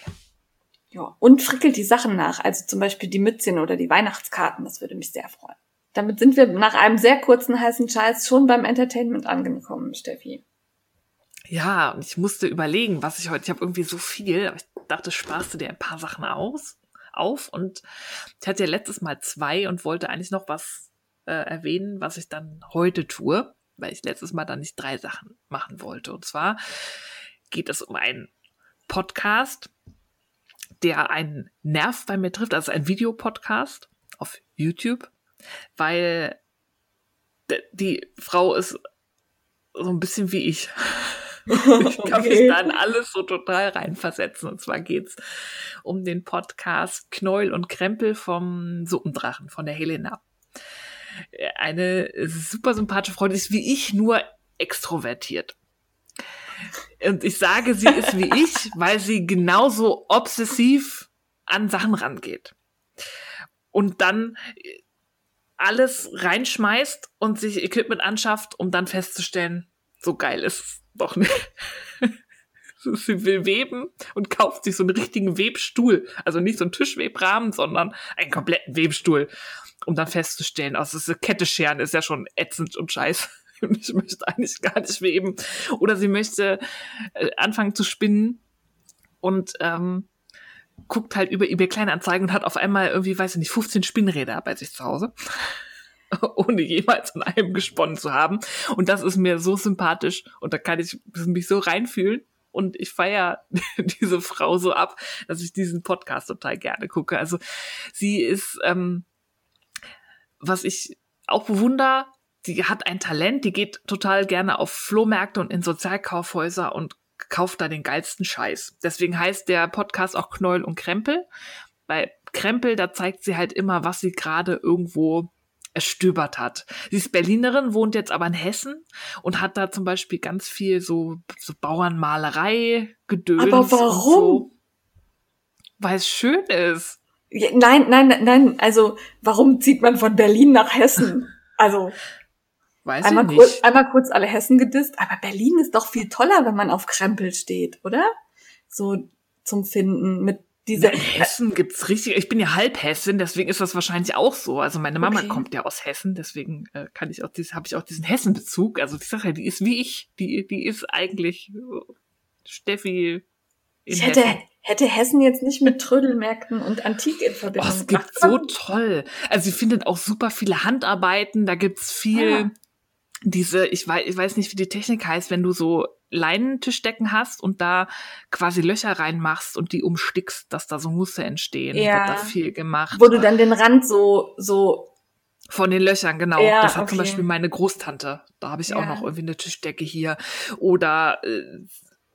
Ja, und frickelt die Sachen nach. Also zum Beispiel die Mützchen oder die Weihnachtskarten. Das würde mich sehr freuen. Damit sind wir nach einem sehr kurzen heißen Scheiß schon beim Entertainment angekommen, Steffi. Ja, und ich musste überlegen, was ich heute, ich habe irgendwie so viel, aber ich dachte, sparst du dir ein paar Sachen aus auf und ich hatte ja letztes Mal zwei und wollte eigentlich noch was äh, erwähnen, was ich dann heute tue, weil ich letztes Mal dann nicht drei Sachen machen wollte. Und zwar geht es um einen Podcast, der einen Nerv bei mir trifft, also ein Videopodcast auf YouTube, weil die Frau ist so ein bisschen wie ich. [laughs] ich kann okay. mich da in alles so total reinversetzen. Und zwar geht's um den Podcast Knäuel und Krempel vom Suppendrachen, von der Helena. Eine super sympathische Frau, die ist wie ich, nur extrovertiert. Und ich sage, sie ist wie ich, weil sie genauso obsessiv an Sachen rangeht. Und dann alles reinschmeißt und sich Equipment anschafft, um dann festzustellen, so geil ist es doch nicht. [laughs] Sie will weben und kauft sich so einen richtigen Webstuhl. Also nicht so einen Tischwebrahmen, sondern einen kompletten Webstuhl. Um dann festzustellen, also diese Kette scheren ist ja schon ätzend und scheiße. [laughs] Und ich möchte eigentlich gar nicht weben. Oder sie möchte äh, anfangen zu spinnen und ähm, guckt halt über eBay Kleinanzeigen und hat auf einmal irgendwie, weiß ich nicht, 15 Spinnräder bei sich zu Hause. [laughs] ohne jemals an einem gesponnen zu haben. Und das ist mir so sympathisch und da kann ich mich so reinfühlen. Und ich feiere [laughs] diese Frau so ab, dass ich diesen Podcast total gerne gucke. Also sie ist, ähm, was ich auch bewundere, die hat ein Talent, die geht total gerne auf Flohmärkte und in Sozialkaufhäuser und kauft da den geilsten Scheiß. Deswegen heißt der Podcast auch Knäuel und Krempel. Bei Krempel, da zeigt sie halt immer, was sie gerade irgendwo erstöbert hat. Sie ist Berlinerin, wohnt jetzt aber in Hessen und hat da zum Beispiel ganz viel so, so Bauernmalerei gedöns. Aber warum? So, weil es schön ist. Ja, nein, nein, nein. Also warum zieht man von Berlin nach Hessen? Also Weiß einmal, ich nicht. Kurz, einmal kurz alle Hessen gedisst, aber Berlin ist doch viel toller, wenn man auf Krempel steht, oder? So zum Finden mit diese in Hessen gibt's richtig. Ich bin ja halb Hessin, deswegen ist das wahrscheinlich auch so. Also meine Mama okay. kommt ja aus Hessen, deswegen äh, kann ich auch dieses, habe ich auch diesen Hessen-Bezug. Also die Sache, die ist wie ich. Die, die ist eigentlich äh, Steffi. ich hätte, Hessen. hätte Hessen jetzt nicht mit Trödelmärkten und Antik in Verbindung oh, es gibt so toll. Also sie findet auch super viele Handarbeiten. Da gibt's viel. Ah. Diese, ich weiß, ich weiß nicht, wie die Technik heißt, wenn du so Leinentischdecken hast und da quasi Löcher reinmachst und die umstickst, dass da so Muster entstehen. Ja. Wird da viel gemacht. Wo du dann den Rand so, so von den Löchern, genau. Ja, das hat okay. zum Beispiel meine Großtante. Da habe ich ja. auch noch irgendwie eine Tischdecke hier. Oder äh,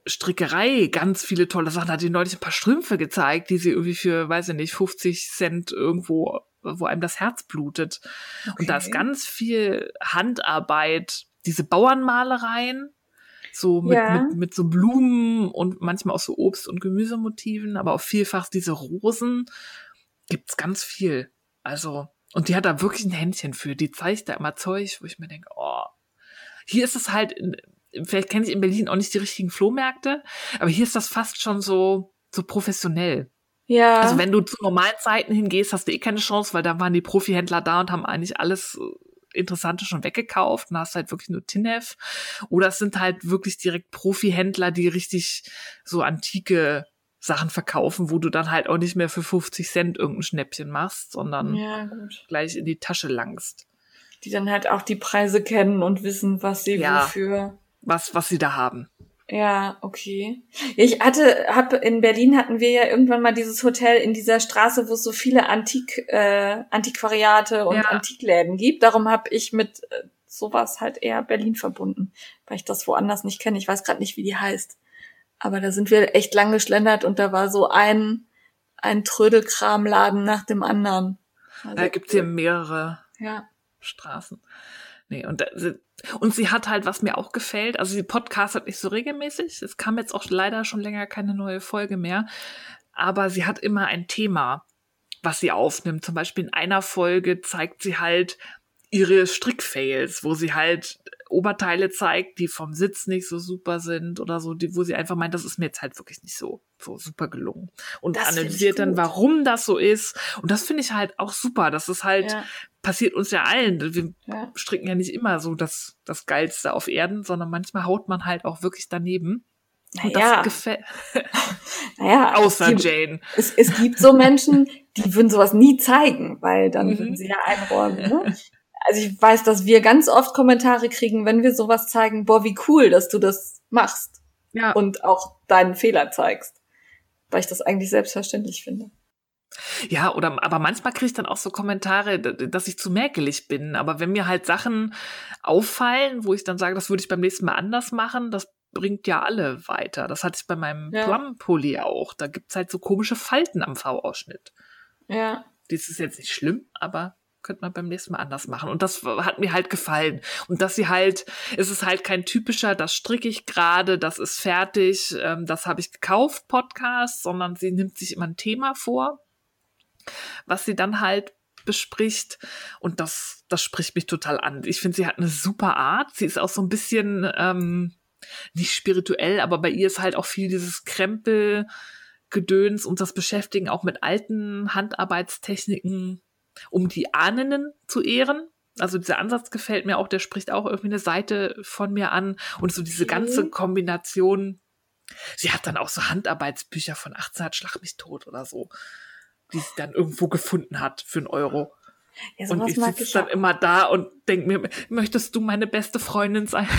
Strickerei, ganz viele tolle Sachen. Hat die neulich ein paar Strümpfe gezeigt, die sie irgendwie für, weiß ich nicht, 50 Cent irgendwo, wo einem das Herz blutet. Okay. Und da ist ganz viel Handarbeit, diese Bauernmalereien, so mit, ja. mit, mit so Blumen und manchmal auch so Obst- und Gemüsemotiven, aber auch vielfach diese Rosen gibt's ganz viel. Also Und die hat da wirklich ein Händchen für. Die zeigt da immer Zeug, wo ich mir denke, oh. Hier ist es halt, vielleicht kenne ich in Berlin auch nicht die richtigen Flohmärkte, aber hier ist das fast schon so, so professionell. Ja. Also wenn du zu normalen Zeiten hingehst, hast du eh keine Chance, weil da waren die Profihändler da und haben eigentlich alles äh, Interessante schon weggekauft und hast halt wirklich nur Tinef. Oder es sind halt wirklich direkt Profihändler, die richtig so antike Sachen verkaufen, wo du dann halt auch nicht mehr für 50 Cent irgendein Schnäppchen machst, sondern Ja, gleich in die Tasche langst. Die dann halt auch die Preise kennen und wissen, was sie Ja. wofür. Was, was sie da haben. Ja, okay. Ich hatte, hab in Berlin hatten wir ja irgendwann mal dieses Hotel in dieser Straße, wo es so viele Antik, äh, Antiquariate und Ja. Antikläden gibt. Darum habe ich mit äh, sowas halt eher Berlin verbunden, weil ich das woanders nicht kenne. Ich weiß gerade nicht, wie die heißt. Aber da sind wir echt lang geschlendert und da war so ein, ein Trödelkramladen nach dem anderen. Also, Da gibt's hier mehrere ja. Straßen. Nee, und, da- und sie hat halt, was mir auch gefällt, also sie podcastet nicht so regelmäßig. Es kam jetzt auch leider schon länger keine neue Folge mehr. Aber sie hat immer ein Thema, was sie aufnimmt. Zum Beispiel in einer Folge zeigt sie halt ihre Strickfails, wo sie halt Oberteile zeigt, die vom Sitz nicht so super sind oder so, die, wo sie einfach meint, das ist mir jetzt halt wirklich nicht so, so super gelungen. Und Das analysiert dann, warum das so ist. Und das finde ich halt auch super. Das ist halt, Ja, passiert uns ja allen. Wir ja. stricken ja nicht immer so das, das Geilste auf Erden, sondern manchmal haut man halt auch wirklich daneben. Und Naja, das gefällt. [laughs] naja, [laughs] Außer die- Jane. es, es gibt so Menschen, die würden sowas nie zeigen, weil dann Mhm. würden sie ja einräumen. Ne? [laughs] Also ich weiß, dass wir ganz oft Kommentare kriegen, wenn wir sowas zeigen, boah, wie cool, dass du das machst Ja. und auch deinen Fehler zeigst. Weil ich das eigentlich selbstverständlich finde. Ja, oder aber manchmal kriege ich dann auch so Kommentare, dass ich zu mäkelig bin. Aber wenn mir halt Sachen auffallen, wo ich dann sage, das würde ich beim nächsten Mal anders machen, das bringt ja alle weiter. Das hatte ich bei meinem Ja. Plum-Pulli auch. Da gibt's halt so komische Falten am V-Ausschnitt. Ja. Das ist jetzt nicht schlimm, aber könnte man beim nächsten Mal anders machen. Und das hat mir halt gefallen. Und dass sie halt, es ist halt kein typischer, das stricke ich gerade, das ist fertig, ähm, das habe ich gekauft, Podcast, sondern sie nimmt sich immer ein Thema vor, was sie dann halt bespricht. Und das, das spricht mich total an. Ich finde, sie hat eine super Art. Sie ist auch so ein bisschen, ähm, nicht spirituell, aber bei ihr ist halt auch viel dieses Krempel, Gedöns und das Beschäftigen auch mit alten Handarbeitstechniken, um die Ahnen zu ehren. Also dieser Ansatz gefällt mir auch, der spricht auch irgendwie eine Seite von mir an und so diese ganze. Kombination. Sie hat dann auch so Handarbeitsbücher von 1800 Schlag mich tot oder so, die sie dann irgendwo gefunden hat für einen Euro. Ja, Und sowas ich mag sitze ich dann auch. immer da und denke mir, möchtest du meine beste Freundin sein? [laughs]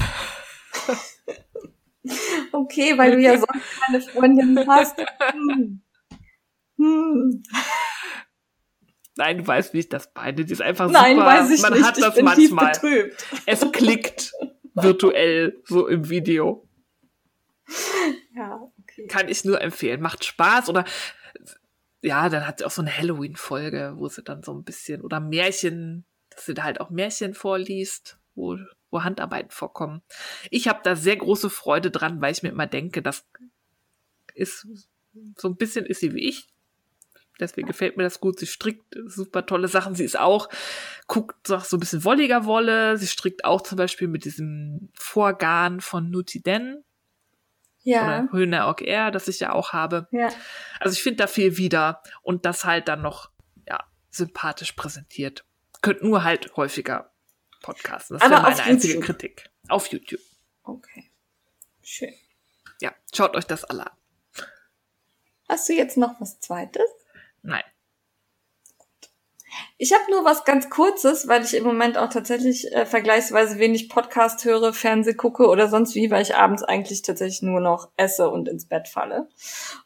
Okay, weil du ja [laughs] sonst keine Freundin hast. Hm. Hm. Nein, du weißt, ich das meine. Die ist einfach Nein, super. weiß ich Man nicht. hat ich das bin tief manchmal. betrübt. Es klickt [laughs] virtuell so im Video. Ja, okay. Kann ich nur empfehlen. Macht Spaß oder ja, dann hat sie auch so eine Halloween-Folge, wo sie dann so ein bisschen oder Märchen, dass sie da halt auch Märchen vorliest, wo, wo Handarbeiten vorkommen. Ich habe da sehr große Freude dran, weil ich mir immer denke, das ist so ein bisschen ist sie wie ich. Deswegen gefällt mir das gut. Sie strickt super tolle Sachen. Sie ist auch, guckt so so ein bisschen wolliger Wolle. Sie strickt auch zum Beispiel mit diesem Vorgarn von Nutiden Ja, oder Höhner Ork Air, das ich ja auch habe. ja. Also ich finde da viel wieder und das halt dann noch ja, sympathisch präsentiert. Könnt nur halt häufiger podcasten. Das Aber wäre meine einzige YouTube. Kritik. Auf YouTube. Okay. Schön. Ja, schaut euch das alle an. Hast du jetzt noch was Zweites? Nein. Ich habe nur was ganz Kurzes, weil ich im Moment auch tatsächlich äh, vergleichsweise wenig Podcast höre, Fernseh gucke oder sonst wie, weil ich abends eigentlich tatsächlich nur noch esse und ins Bett falle.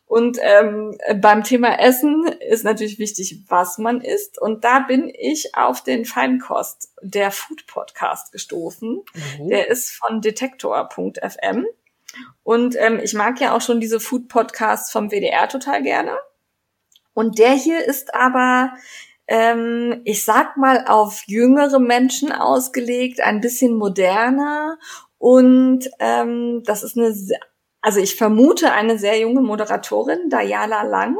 Und ähm, beim Thema Essen ist natürlich wichtig, was man isst. Und da bin ich auf den Feinkost, der Food Podcast gestoßen. Oh. Der ist von detektor.fm. Und ähm, ich mag ja auch schon diese Food-Podcasts vom WDR total gerne. Und der hier ist aber, ähm, ich sag mal, auf jüngere Menschen ausgelegt, ein bisschen moderner. Und ähm, das ist eine, also ich vermute eine sehr junge Moderatorin, Dayala Lang.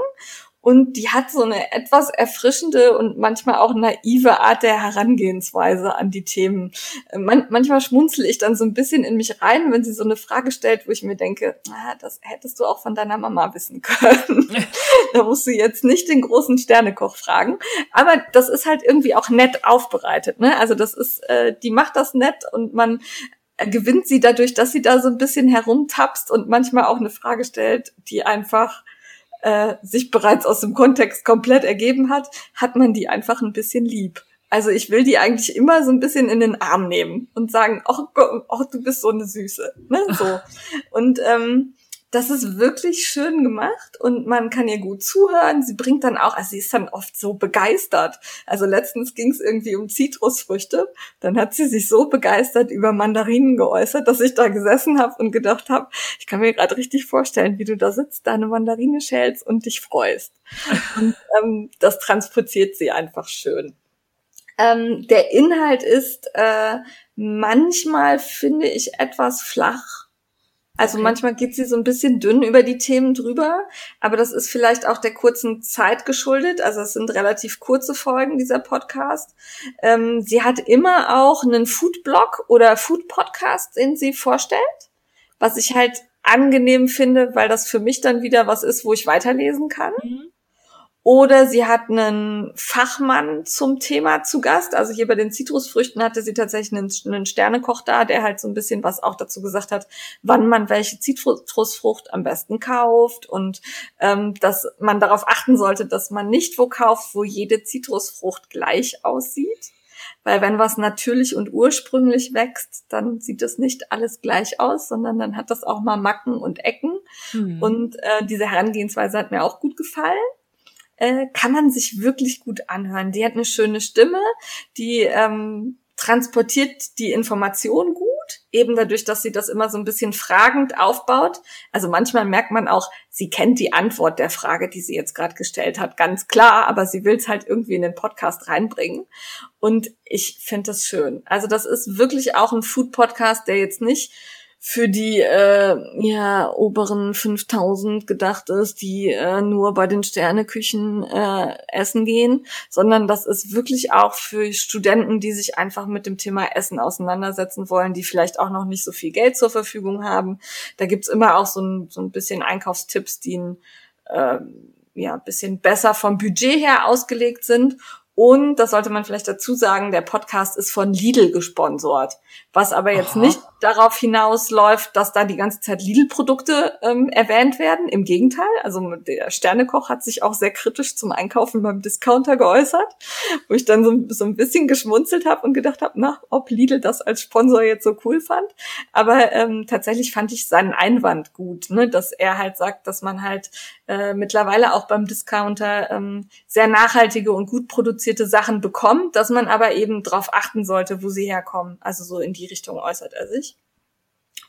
Und die hat so eine etwas erfrischende und manchmal auch naive Art der Herangehensweise an die Themen. Äh, man, manchmal schmunzel ich dann so ein bisschen in mich rein, wenn sie so eine Frage stellt, wo ich mir denke, ah, das hättest du auch von deiner Mama wissen können. [laughs] da musst du jetzt nicht den großen Sternekoch fragen. Aber das ist halt irgendwie auch nett aufbereitet. Ne? Also das ist, äh, die macht das nett und man gewinnt sie dadurch, dass sie da so ein bisschen herumtapst und manchmal auch eine Frage stellt, die einfach äh, sich bereits aus dem Kontext komplett ergeben hat, hat man die einfach ein bisschen lieb. Also ich will die eigentlich immer so ein bisschen in den Arm nehmen und sagen, ach, ach du bist so eine Süße. Ne? So. [laughs] Und ähm, das ist wirklich schön gemacht und man kann ihr gut zuhören. Sie bringt dann auch, also sie ist dann oft so begeistert. Also letztens ging es irgendwie um Zitrusfrüchte. Dann hat sie sich so begeistert über Mandarinen geäußert, dass ich da gesessen habe und gedacht habe, ich kann mir gerade richtig vorstellen, wie du da sitzt, deine Mandarine schälst und dich freust. und ähm, das transportiert sie einfach schön. Ähm, der Inhalt ist äh, manchmal, finde ich, etwas flach also okay. manchmal geht sie so ein bisschen dünn über die Themen drüber, aber das ist vielleicht auch der kurzen Zeit geschuldet. Also es sind relativ kurze Folgen dieser Podcast. Ähm, sie hat immer auch einen Food-Blog oder Food-Podcast, den sie vorstellt, was ich halt angenehm finde, weil das für mich dann wieder was ist, wo ich weiterlesen kann. Mhm. Oder sie hat einen Fachmann zum Thema zu Gast. Also hier bei den Zitrusfrüchten hatte sie tatsächlich einen, einen Sternekoch da, der halt so ein bisschen was auch dazu gesagt hat, wann man welche Zitrusfrucht am besten kauft und ähm, dass man darauf achten sollte, dass man nicht wo kauft, wo jede Zitrusfrucht gleich aussieht. Weil wenn was natürlich und ursprünglich wächst, dann sieht das nicht alles gleich aus, sondern dann hat das auch mal Macken und Ecken. Hm. Und äh, diese Herangehensweise hat mir auch gut gefallen äh, kann man sich wirklich gut anhören. Die hat eine schöne Stimme, die ähm, transportiert die Information gut, eben dadurch, dass sie das immer so ein bisschen fragend aufbaut. Also manchmal merkt man auch, sie kennt die Antwort der Frage, die sie jetzt gerade gestellt hat, ganz klar, aber sie will es halt irgendwie in den Podcast reinbringen. Und ich finde das schön. Also das ist wirklich auch ein Food-Podcast, der jetzt nicht für die äh, ja oberen 5000 gedacht ist, die äh, nur bei den Sterneküchen äh, essen gehen, sondern das ist wirklich auch für Studenten, die sich einfach mit dem Thema Essen auseinandersetzen wollen, die vielleicht auch noch nicht so viel Geld zur Verfügung haben. Da gibt's immer auch so ein, so ein bisschen Einkaufstipps, die ein äh, ja, bisschen besser vom Budget her ausgelegt sind und das sollte man vielleicht dazu sagen, der Podcast ist von Lidl gesponsert, was aber jetzt Aha. nicht darauf hinausläuft, dass da die ganze Zeit Lidl-Produkte ähm, erwähnt werden. Im Gegenteil, also der Sternekoch hat sich auch sehr kritisch zum Einkaufen beim Discounter geäußert, wo ich dann so, so ein bisschen geschmunzelt habe und gedacht habe, na, ob Lidl das als Sponsor jetzt so cool fand. Aber ähm, tatsächlich fand ich seinen Einwand gut, ne, dass er halt sagt, dass man halt äh, mittlerweile auch beim Discounter ähm, sehr nachhaltige und gut produzierte Sachen bekommt, dass man aber eben darauf achten sollte, wo sie herkommen. Also so in die Richtung äußert er sich.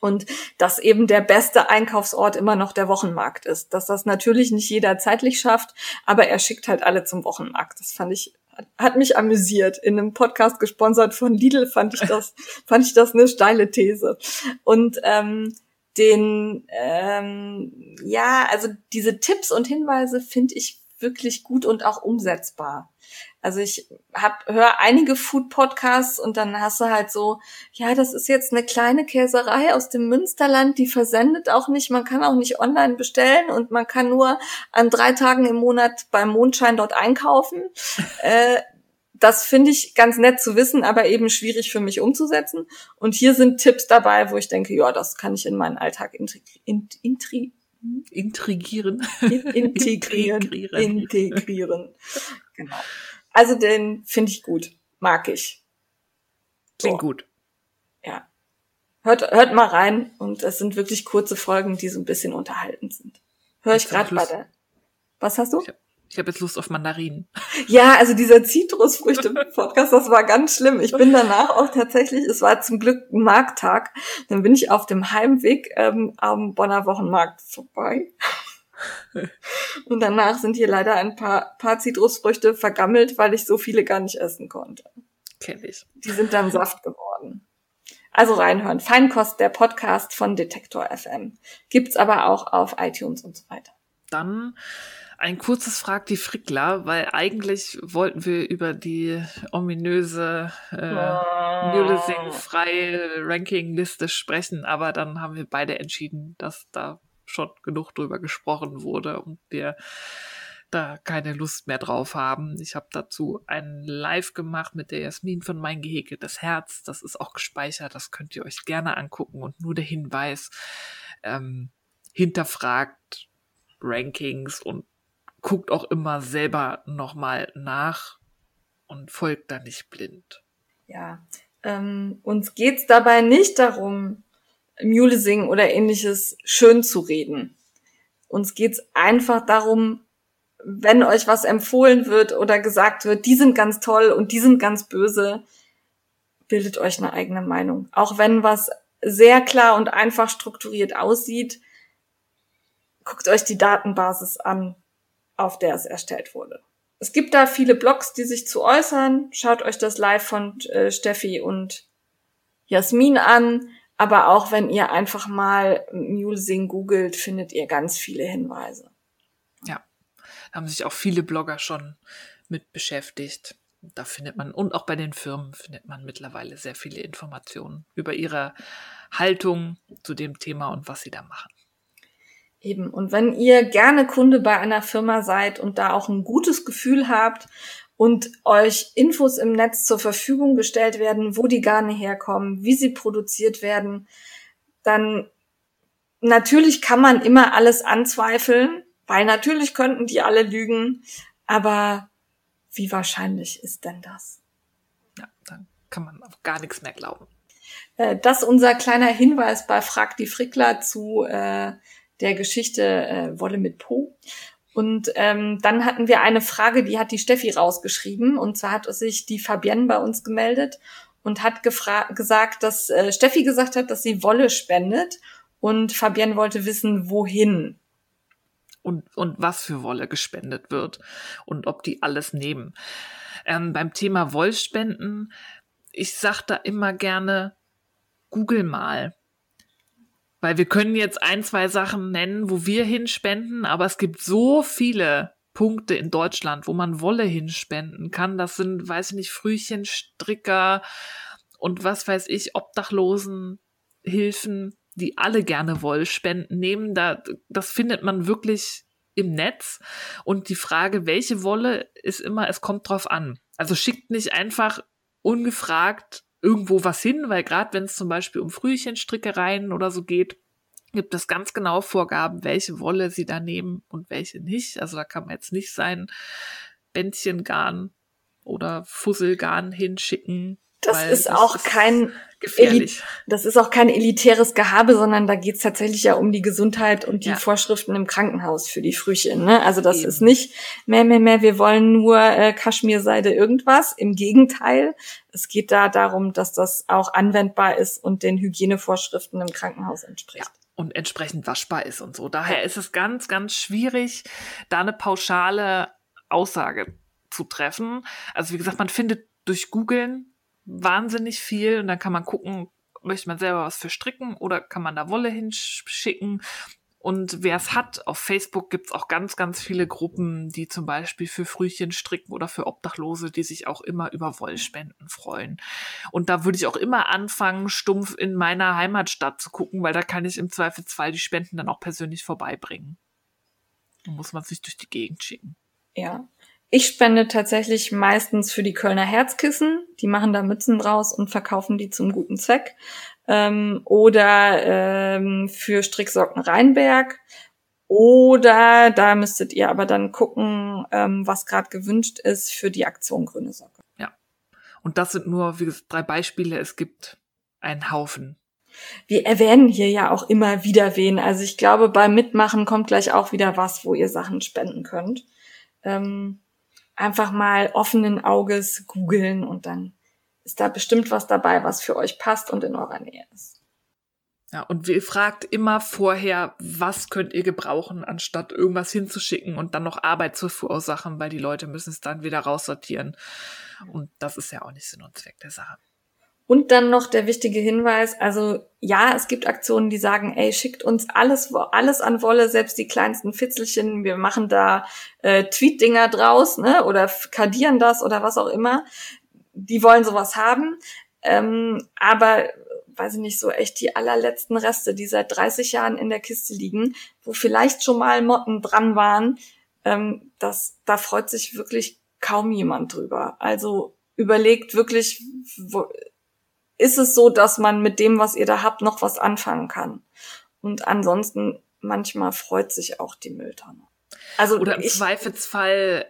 Und dass eben der beste Einkaufsort immer noch der Wochenmarkt ist. Dass das natürlich nicht jeder zeitlich schafft, aber er schickt halt alle zum Wochenmarkt. Das fand ich hat mich amüsiert. In einem Podcast gesponsert von Lidl fand ich das, [laughs] fand ich das eine steile These. Und ähm, den, ähm, ja, also diese Tipps und Hinweise finde ich wirklich gut und auch umsetzbar. Also ich hab höre einige Food Podcasts und dann hast du halt so, ja, das ist jetzt eine kleine Käserei aus dem Münsterland, die versendet auch nicht, man kann auch nicht online bestellen und man kann nur an drei Tagen im Monat beim Mondschein dort einkaufen. [laughs] äh, das finde ich ganz nett zu wissen, aber eben schwierig für mich umzusetzen. Und hier sind Tipps dabei, wo ich denke, ja, das kann ich in meinen Alltag intri intri intrigieren. [laughs] integrieren. integrieren. integrieren. Genau. Also den finde ich gut. Mag ich. Klingt so. gut. Ja. Hört, hört mal rein und es sind wirklich kurze Folgen, die so ein bisschen unterhaltend sind. Hör ich gerade bei der. Was hast du? Ich hab ich habe jetzt Lust auf Mandarinen. [laughs] Ja, also dieser Zitrusfrüchte-Podcast, [laughs] das war ganz schlimm. Ich bin danach auch tatsächlich, es war zum Glück ein Markttag, dann bin ich auf dem Heimweg ähm, am Bonner Wochenmarkt vorbei. [laughs] Und danach sind hier leider ein paar, paar Zitrusfrüchte vergammelt, weil ich so viele gar nicht essen konnte. Kenn ich. Die sind dann Saft geworden. Also reinhören. Feinkost, der Podcast von Detektor FM. Gibt's aber auch auf iTunes und so weiter. Dann Ein kurzes Frag die Frickler, weil eigentlich wollten wir über die ominöse äh, oh. Mulesing freie Ranking-Liste sprechen, aber dann haben wir beide entschieden, dass da schon genug drüber gesprochen wurde und wir da keine Lust mehr drauf haben. Ich habe dazu ein Live gemacht mit der Jasmin von Mein Gehäkeltes Herz. Das ist auch gespeichert, das könnt ihr euch gerne angucken. Und nur der Hinweis, ähm, hinterfragt Rankings und guckt auch immer selber nochmal nach und folgt da nicht blind. Ja, ähm, uns geht's dabei nicht darum, Mule singen oder ähnliches schön zu reden. Uns geht's einfach darum, wenn euch was empfohlen wird oder gesagt wird, die sind ganz toll und die sind ganz böse, bildet euch eine eigene Meinung. Auch wenn was sehr klar und einfach strukturiert aussieht, guckt euch die Datenbasis an, auf der es erstellt wurde. Es gibt da viele Blogs, die sich zu äußern. Schaut euch das Live von äh, Steffi und Jasmin an. Aber auch wenn ihr einfach mal Mulesing googelt, findet ihr ganz viele Hinweise. Ja, da haben sich auch viele Blogger schon mit beschäftigt. Da findet man, und auch bei den Firmen findet man mittlerweile sehr viele Informationen über ihre Haltung zu dem Thema und was sie da machen. Eben. Und wenn ihr gerne Kunde bei einer Firma seid und da auch ein gutes Gefühl habt und euch Infos im Netz zur Verfügung gestellt werden, wo die Garne herkommen, wie sie produziert werden, dann natürlich kann man immer alles anzweifeln, weil natürlich könnten die alle lügen, aber wie wahrscheinlich ist denn das? Ja, dann kann man auf gar nichts mehr glauben. Äh, das ist unser kleiner Hinweis bei Frag die Frickler zu äh, der Geschichte äh, Wolle mit Po. Und ähm, dann hatten wir eine Frage, die hat die Steffi rausgeschrieben. Und zwar hat sich die Fabienne bei uns gemeldet und hat gesagt, dass äh, Steffi gesagt hat, dass sie Wolle spendet. Und Fabienne wollte wissen, wohin. Und, und was für Wolle gespendet wird und ob die alles nehmen. Ähm, beim Thema Wollspenden, ich sag da immer gerne, google mal. Weil wir können jetzt ein, zwei Sachen nennen, wo wir hinspenden, aber es gibt so viele Punkte in Deutschland, wo man Wolle hinspenden kann. Das sind, weiß ich nicht, Frühchen, Stricker und was weiß ich, Obdachlosen, Hilfen, die alle gerne Wollspenden nehmen. Da, das findet man wirklich im Netz. Und die Frage, welche Wolle, ist immer, es kommt drauf an. Also schickt nicht einfach ungefragt irgendwo was hin, weil gerade wenn es zum Beispiel um Frühchenstrickereien oder so geht, gibt es ganz genau Vorgaben, welche Wolle sie da nehmen und welche nicht. Also da kann man jetzt nicht sein Bändchengarn oder Fusselgarn hinschicken. Das ist das auch ist kein gefährlich. das ist auch kein elitäres Gehabe, sondern da geht's tatsächlich ja um die Gesundheit und die ja. Vorschriften im Krankenhaus für die Frühchen. Ne? Also das Eben. ist nicht mehr, mehr, mehr, wir wollen nur äh, Kaschmirseide irgendwas. Im Gegenteil, es geht da darum, dass das auch anwendbar ist und den Hygienevorschriften im Krankenhaus entspricht. Ja und entsprechend waschbar ist und so. Daher ist es ganz, ganz schwierig, da eine pauschale Aussage zu treffen. Also wie gesagt, man findet durch Googlen wahnsinnig viel und dann kann man gucken, möchte man selber was für stricken oder kann man da Wolle hinschicken. Und wer es hat, auf Facebook gibt's auch ganz, ganz viele Gruppen, die zum Beispiel für Frühchen stricken oder für Obdachlose, die sich auch immer über Wollspenden freuen. Und da würde ich auch immer anfangen, stumpf in meiner Heimatstadt zu gucken, weil da kann ich im Zweifelsfall die Spenden dann auch persönlich vorbeibringen. Da muss man sich durch die Gegend schicken. Ja, ich spende tatsächlich meistens für die Kölner Herzkissen. Die machen da Mützen draus und verkaufen die zum guten Zweck. Ähm, oder ähm, für Stricksocken Rheinberg. Oder da müsstet ihr aber dann gucken, ähm, was gerade gewünscht ist für die Aktion Grüne Socke. Ja. Und das sind nur wie gesagt, drei Beispiele. Es gibt einen Haufen. Wir erwähnen hier ja auch immer wieder wen. Also ich glaube, beim Mitmachen kommt gleich auch wieder was, wo ihr Sachen spenden könnt. Ähm, einfach mal offenen Auges googeln und dann ist da bestimmt was dabei, was für euch passt und in eurer Nähe ist. Ja, und ihr fragt immer vorher, was könnt ihr gebrauchen, anstatt irgendwas hinzuschicken und dann noch Arbeit zu verursachen, weil die Leute müssen es dann wieder raussortieren. Und das ist ja auch nicht Sinn und Zweck der Sache. Und dann noch der wichtige Hinweis, also ja, es gibt Aktionen, die sagen, ey, schickt uns alles, alles an Wolle, selbst die kleinsten Fitzelchen, wir machen da äh, Tweet-Dinger draus, ne, oder kadieren das oder was auch immer. Die wollen sowas haben. Ähm, aber weiß ich nicht, so echt die allerletzten Reste, die seit 30 Jahren in der Kiste liegen, wo vielleicht schon mal Motten dran waren, ähm, das, da freut sich wirklich kaum jemand drüber. Also überlegt wirklich, wo, ist es so, dass man mit dem, was ihr da habt, noch was anfangen kann. Und ansonsten manchmal freut sich auch die Mülltonne. Also oder im ich, Zweifelsfall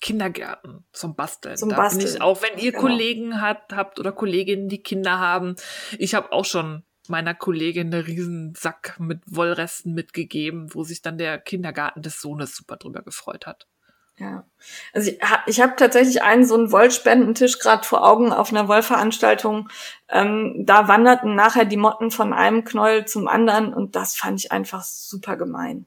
Kindergärten zum Basteln. Zum da Basteln. Bin ich auch, wenn ihr genau. Kollegen habt, habt oder Kolleginnen, die Kinder haben. Ich habe auch schon meiner Kollegin einen riesen Sack mit Wollresten mitgegeben, wo sich dann der Kindergarten des Sohnes super drüber gefreut hat. Ja, also ich, ich habe tatsächlich einen so einen Wollspendentisch gerade vor Augen auf einer Wollveranstaltung. Ähm, da wanderten nachher die Motten von einem Knäuel zum anderen und das fand ich einfach super gemein.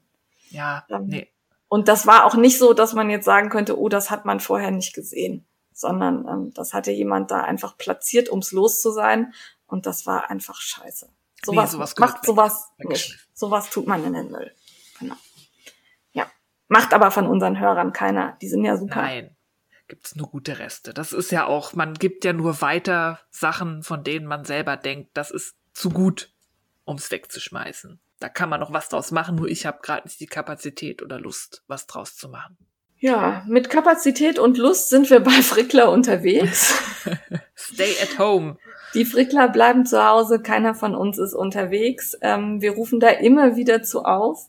Ja, ähm, nee. Und das war auch nicht so, dass man jetzt sagen könnte, oh, das hat man vorher nicht gesehen, sondern ähm, das hatte jemand da einfach platziert, ums los zu sein und das war einfach scheiße. Sowas, nee, sowas macht sowas nicht. Sowas tut man in den Müll. Macht aber von unseren Hörern keiner. Die sind ja super. Nein, gibt's nur gute Reste. Das ist ja auch, man gibt ja nur weiter Sachen, von denen man selber denkt, das ist zu gut, ums wegzuschmeißen. Da kann man noch was draus machen, nur ich habe gerade nicht die Kapazität oder Lust, was draus zu machen. Ja, mit Kapazität und Lust sind wir bei Frickler unterwegs. [laughs] Stay at home. Die Frickler bleiben zu Hause, keiner von uns ist unterwegs. Ähm, wir rufen da immer wieder zu auf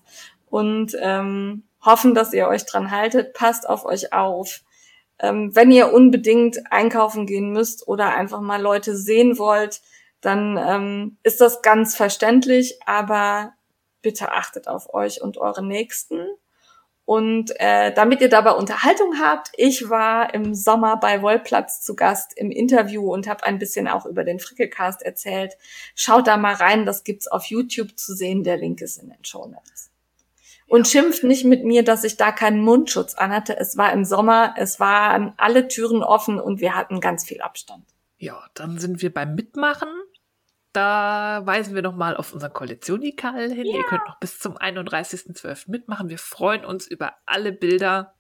und ähm, hoffen, dass ihr euch dran haltet. Passt auf euch auf. Ähm, wenn ihr unbedingt einkaufen gehen müsst oder einfach mal Leute sehen wollt, dann ähm, ist das ganz verständlich, aber bitte achtet auf euch und eure Nächsten. Und äh, damit ihr dabei Unterhaltung habt, ich war im Sommer bei Wollplatz zu Gast im Interview und habe ein bisschen auch über den Frickelcast erzählt. Schaut da mal rein, das gibt's auf YouTube zu sehen. Der Link ist in den Show Notes. Und schimpft nicht mit mir, dass ich da keinen Mundschutz anhatte. Es war im Sommer, es waren alle Türen offen und wir hatten ganz viel Abstand. Ja, dann sind wir beim Mitmachen. Da weisen wir nochmal auf unseren Kollektionikal hin. Ja. Ihr könnt noch bis zum 31.12. mitmachen. Wir freuen uns über alle Bilder.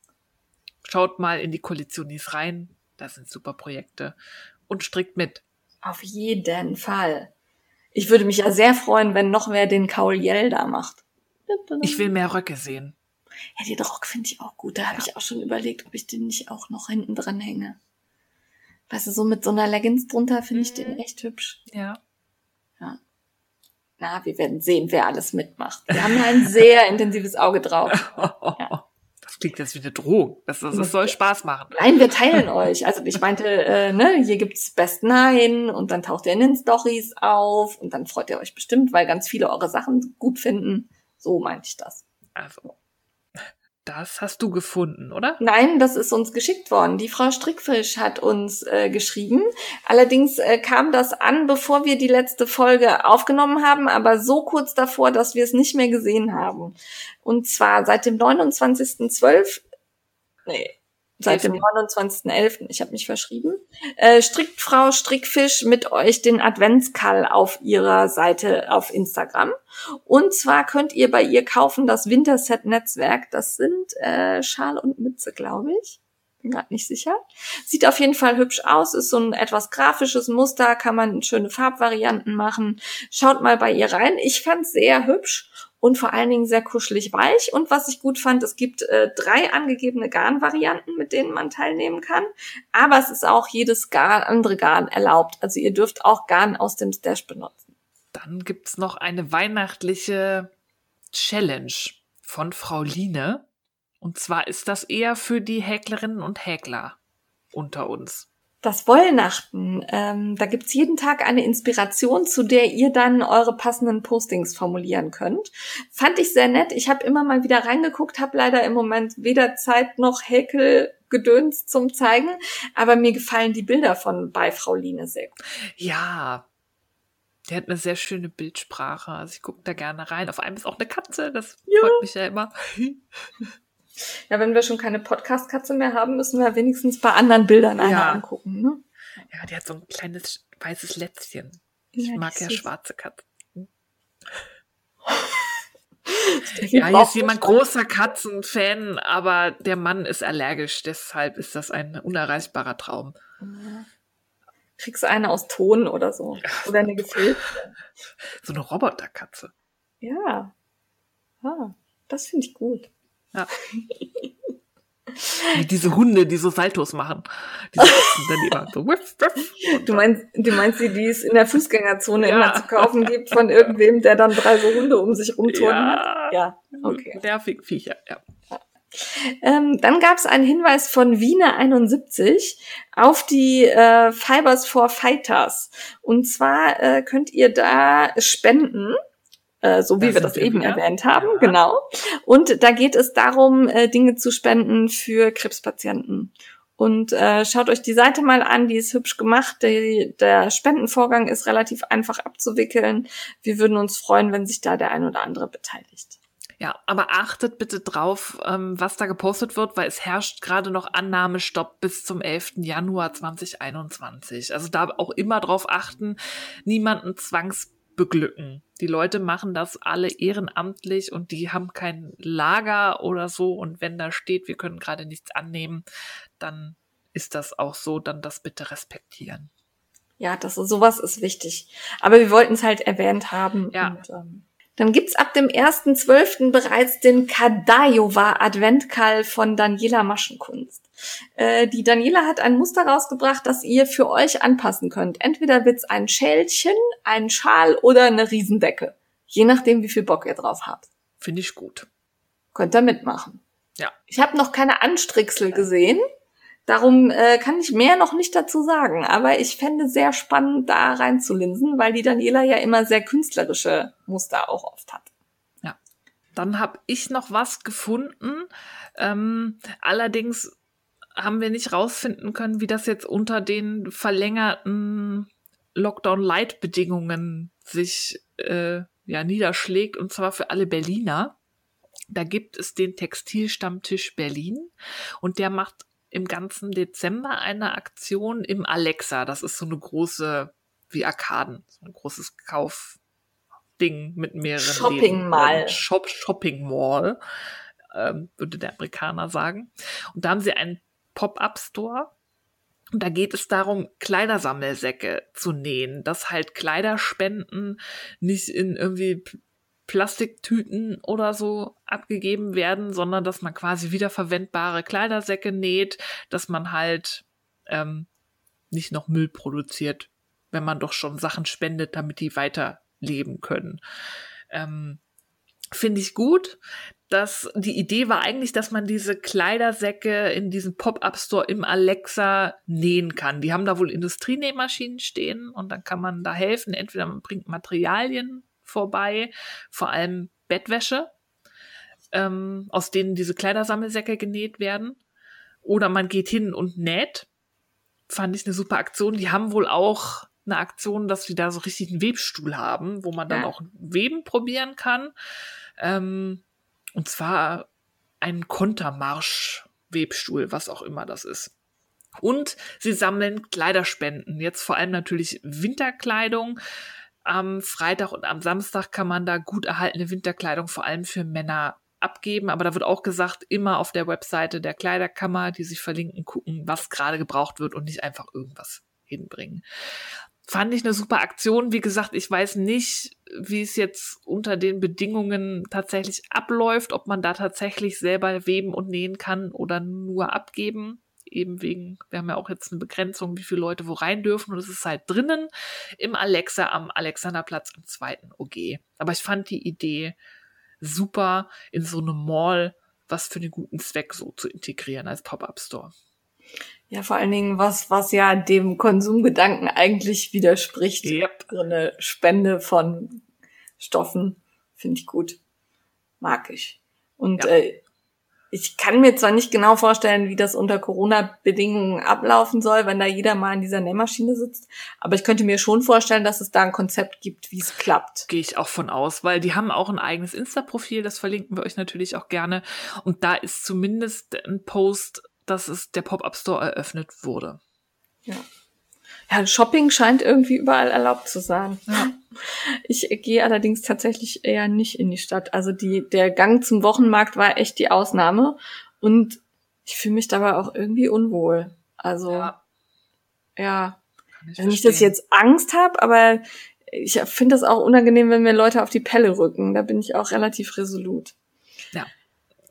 Schaut mal in die Kollektionis rein. Das sind super Projekte. Und strickt mit. Auf jeden Fall. Ich würde mich ja sehr freuen, wenn noch wer den Kaul Yell da macht. Ich will mehr Röcke sehen. Ja, den Rock finde ich auch gut. Da ja. habe ich auch schon überlegt, ob ich den nicht auch noch hinten dran hänge. Weißt du, so mit so einer Leggings drunter finde ich den mhm. echt hübsch. Ja. Ja. Na, wir werden sehen, wer alles mitmacht. Wir haben ein sehr [laughs] intensives Auge drauf. Ja. Das klingt jetzt wie eine Drohung. Das, das, das soll Spaß machen. Nein, wir teilen euch. Also ich meinte, äh, ne, hier gibt's Best Nine und dann taucht ihr in den Stories auf und dann freut ihr euch bestimmt, weil ganz viele eure Sachen gut finden. So meinte ich das. Also, das hast du gefunden, oder? Nein, das ist uns geschickt worden. Die Frau Strickfisch hat uns äh, geschrieben. Allerdings äh, kam das an, bevor wir die letzte Folge aufgenommen haben, aber so kurz davor, dass wir es nicht mehr gesehen haben. Und zwar seit dem 29.12. Nee, seit dem 29.11., ich habe mich verschrieben, äh, strickt Frau Strickfisch mit euch den Adventskall auf ihrer Seite auf Instagram. Und zwar könnt ihr bei ihr kaufen das Winterset-Netzwerk. Das sind äh, Schal und Mütze, glaube ich. Bin gerade nicht sicher. Sieht auf jeden Fall hübsch aus, ist so ein etwas grafisches Muster, kann man schöne Farbvarianten machen. Schaut mal bei ihr rein. Ich fand sehr hübsch und vor allen Dingen sehr kuschelig weich. Und was ich gut fand, es gibt äh, drei angegebene Garnvarianten, mit denen man teilnehmen kann. Aber es ist auch jedes Garn, andere Garn erlaubt. Also ihr dürft auch Garn aus dem Stash benutzen. Dann gibt's noch eine weihnachtliche Challenge von Frau Line. Und zwar ist das eher für die Häklerinnen und Häkler unter uns das Wollnachten. Ähm, da gibt's jeden Tag eine Inspiration, zu der ihr dann eure passenden Postings formulieren könnt. Fand ich sehr nett. Ich habe immer mal wieder reingeguckt, habe leider im Moment weder Zeit noch Häkelgedöns zum Zeigen, aber mir gefallen die Bilder von bei Frau Line sehr gut. Ja, der hat eine sehr schöne Bildsprache. Also ich gucke da gerne rein. Auf einem ist auch eine Katze, das ja. freut mich ja immer. [laughs] Ja, wenn wir schon keine Podcast-Katze mehr haben, müssen wir wenigstens bei anderen Bildern eine ja. angucken. Ne? Ja, die hat so ein kleines weißes Lätzchen. Ich Ja, mag ja schwarze Katzen. [laughs] Ja, hier ist jemand großer Katzenfan, aber der Mann ist allergisch. Deshalb ist das ein unerreichbarer Traum. Kriegst du eine aus Ton oder so. Oder eine gefilzte. So eine Roboterkatze. Ja. Ah, das finde ich gut. Ja. Wie diese Hunde, die so Saltos machen. Die sitzen dann immer so. Wiff, wiff. Du meinst, du meinst die, die es in der Fußgängerzone Ja. immer zu kaufen gibt von irgendwem, der dann drei so Hunde um sich rumturnen hat? Ja. Ja, okay. Nervig Viecher, ja. Ähm, dann gab es einen Hinweis von Wiener 71 auf die äh, Fibers for Fighters. Und zwar äh, könnt ihr da spenden. Äh, so wie Da wir das eben wieder. erwähnt haben, Ja. genau. Und da geht es darum, äh, Dinge zu spenden für Krebspatienten. Und äh, schaut euch die Seite mal an, die ist hübsch gemacht. Der, der Spendenvorgang ist relativ einfach abzuwickeln. Wir würden uns freuen, wenn sich da der ein oder andere beteiligt. Ja, aber achtet bitte drauf, ähm, was da gepostet wird, weil es herrscht gerade noch Annahmestopp bis zum 11. Januar 2021. Also da auch immer drauf achten, niemanden zwangsbeglücken. Die Leute machen das alle ehrenamtlich und die haben kein Lager oder so. Und wenn da steht, wir können gerade nichts annehmen, dann ist das auch so, dann das bitte respektieren. Ja, das ist, sowas ist wichtig. Aber wir wollten es halt erwähnt haben. Ja. Und, ähm, dann gibt's ab dem 1.12. bereits den Kadajowa Adventkall von Daniela Maschenkunst. Äh, die Daniela hat ein Muster rausgebracht, das ihr für euch anpassen könnt. Entweder wird's ein Schälchen, ein Schal oder eine Riesendecke. Je nachdem, wie viel Bock ihr drauf habt. Finde ich gut. Könnt ihr mitmachen. Ja. Ich habe noch keine Anstricksel gesehen. Darum äh, kann ich mehr noch nicht dazu sagen. Aber ich fände sehr spannend, da reinzulinsen, weil die Daniela ja immer sehr künstlerische Muster auch oft hat. Dann habe ich noch was gefunden. Ähm, allerdings haben wir nicht rausfinden können, wie das jetzt unter den verlängerten Lockdown-Light-Bedingungen sich äh, ja, niederschlägt, und zwar für alle Berliner. Da gibt es den Textilstammtisch Berlin und der macht im ganzen Dezember eine Aktion im Alexa. Das ist so eine große, wie Arkaden, so ein großes Kaufding mit mehreren Shopping. Mall. Shop, Shopping Mall, ähm, würde der Amerikaner sagen. Und da haben sie einen Pop-up-Store. Und da geht es darum, Kleidersammelsäcke zu nähen, dass halt Kleiderspenden nicht in irgendwie Plastiktüten oder so abgegeben werden, sondern dass man quasi wiederverwendbare Kleidersäcke näht, dass man halt ähm, nicht noch Müll produziert, wenn man doch schon Sachen spendet, damit die weiterleben können. Ähm, Finde ich gut. Das, die Idee war eigentlich, dass man diese Kleidersäcke in diesem Pop-Up-Store im Alexa nähen kann. Die haben da wohl Industrienähmaschinen stehen und dann kann man da helfen. Entweder man bringt Materialien vorbei, vor allem Bettwäsche, ähm, aus denen diese Kleidersammelsäcke genäht werden. Oder man geht hin und näht. Fand ich eine super Aktion. Die haben wohl auch eine Aktion, dass sie da so richtig einen Webstuhl haben, wo man dann Ja. auch Weben probieren kann. Ähm, und zwar einen Kontermarsch-Webstuhl, was auch immer das ist. Und sie sammeln Kleiderspenden. Jetzt vor allem natürlich Winterkleidung. Am Freitag und am Samstag kann man da gut erhaltene Winterkleidung vor allem für Männer abgeben. Aber da wird auch gesagt, immer auf der Webseite der Kleiderkammer, die sich verlinken, gucken, was gerade gebraucht wird und nicht einfach irgendwas hinbringen. Fand ich eine super Aktion. Wie gesagt, ich weiß nicht, wie es jetzt unter den Bedingungen tatsächlich abläuft, ob man da tatsächlich selber weben und nähen kann oder nur abgeben. Eben wegen, wir haben ja auch jetzt eine Begrenzung, wie viele Leute wo rein dürfen. Und es ist halt drinnen im Alexa am Alexanderplatz im zweiten OG. Aber ich fand die Idee super, in so einem Mall was für einen guten Zweck so zu integrieren als Pop-Up-Store. Ja, vor allen Dingen was, was ja dem Konsumgedanken eigentlich widerspricht. Yep. So eine Spende von Stoffen finde ich gut. Mag ich. Und Ja. äh, ich kann mir zwar nicht genau vorstellen, wie das unter Corona-Bedingungen ablaufen soll, wenn da jeder mal in dieser Nähmaschine sitzt, aber ich könnte mir schon vorstellen, dass es da ein Konzept gibt, wie es klappt. Gehe ich auch von aus, weil die haben auch ein eigenes Insta-Profil, das verlinken wir euch natürlich auch gerne. Und da ist zumindest ein Post, dass es der Pop-Up-Store eröffnet wurde. Ja. Ja, Shopping scheint irgendwie überall erlaubt zu sein. Ja. Ich gehe allerdings tatsächlich eher nicht in die Stadt. Also die, der Gang zum Wochenmarkt war echt die Ausnahme. Und ich fühle mich dabei auch irgendwie unwohl. Also, ja. ja. Also nicht, dass ich jetzt Angst habe, aber ich finde das auch unangenehm, wenn mir Leute auf die Pelle rücken. Da bin ich auch relativ resolut. Ja.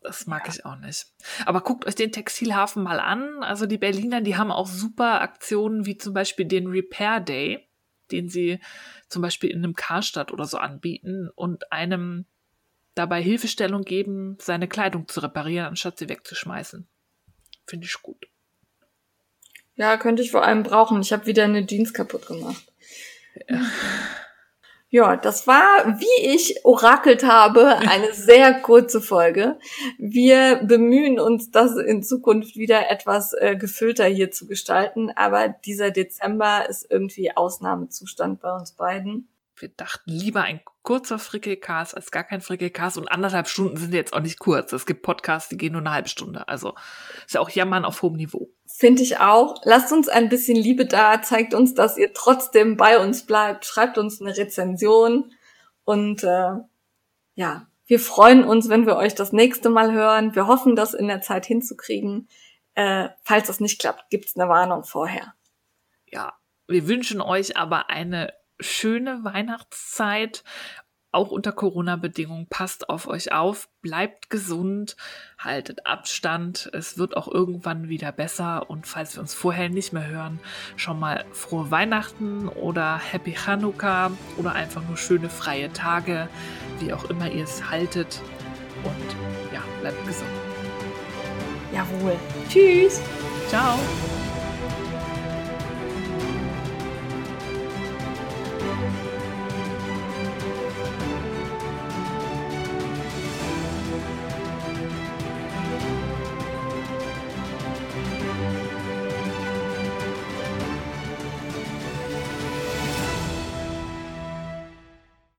Das mag ja. ich auch nicht. Aber guckt euch den Textilhafen mal an. Also die Berliner, die haben auch super Aktionen wie zum Beispiel den Repair Day, den sie zum Beispiel in einem Karstadt oder so anbieten und einem dabei Hilfestellung geben, seine Kleidung zu reparieren, anstatt sie wegzuschmeißen. Finde ich gut. Ja, könnte ich vor allem brauchen. Ich habe wieder eine Jeans kaputt gemacht. Ja. [laughs] Ja, das war, wie ich orakelt habe, eine [laughs] sehr kurze Folge. Wir bemühen uns, das in Zukunft wieder etwas äh, gefüllter hier zu gestalten, aber dieser Dezember ist irgendwie Ausnahmezustand bei uns beiden. Wir dachten lieber ein kurzer Frickelcast als gar kein Frickelcast und anderthalb Stunden sind jetzt auch nicht kurz. Es gibt Podcasts, die gehen nur eine halbe Stunde. Also ist ja auch Jammern auf hohem Niveau. Finde ich auch. Lasst uns ein bisschen Liebe da, zeigt uns, dass ihr trotzdem bei uns bleibt, schreibt uns eine Rezension und äh, ja, wir freuen uns, wenn wir euch das nächste Mal hören. Wir hoffen, das in der Zeit hinzukriegen. Äh, falls das nicht klappt, gibt's eine Warnung vorher. Ja, wir wünschen euch aber eine schöne Weihnachtszeit auch unter Corona-Bedingungen, passt auf euch auf, bleibt gesund, haltet Abstand. Es wird auch irgendwann wieder besser. Und falls wir uns vorher nicht mehr hören, schon mal frohe Weihnachten oder Happy Chanukka oder einfach nur schöne freie Tage, wie auch immer ihr es haltet. Und ja, bleibt gesund. Jawohl. Tschüss. Ciao.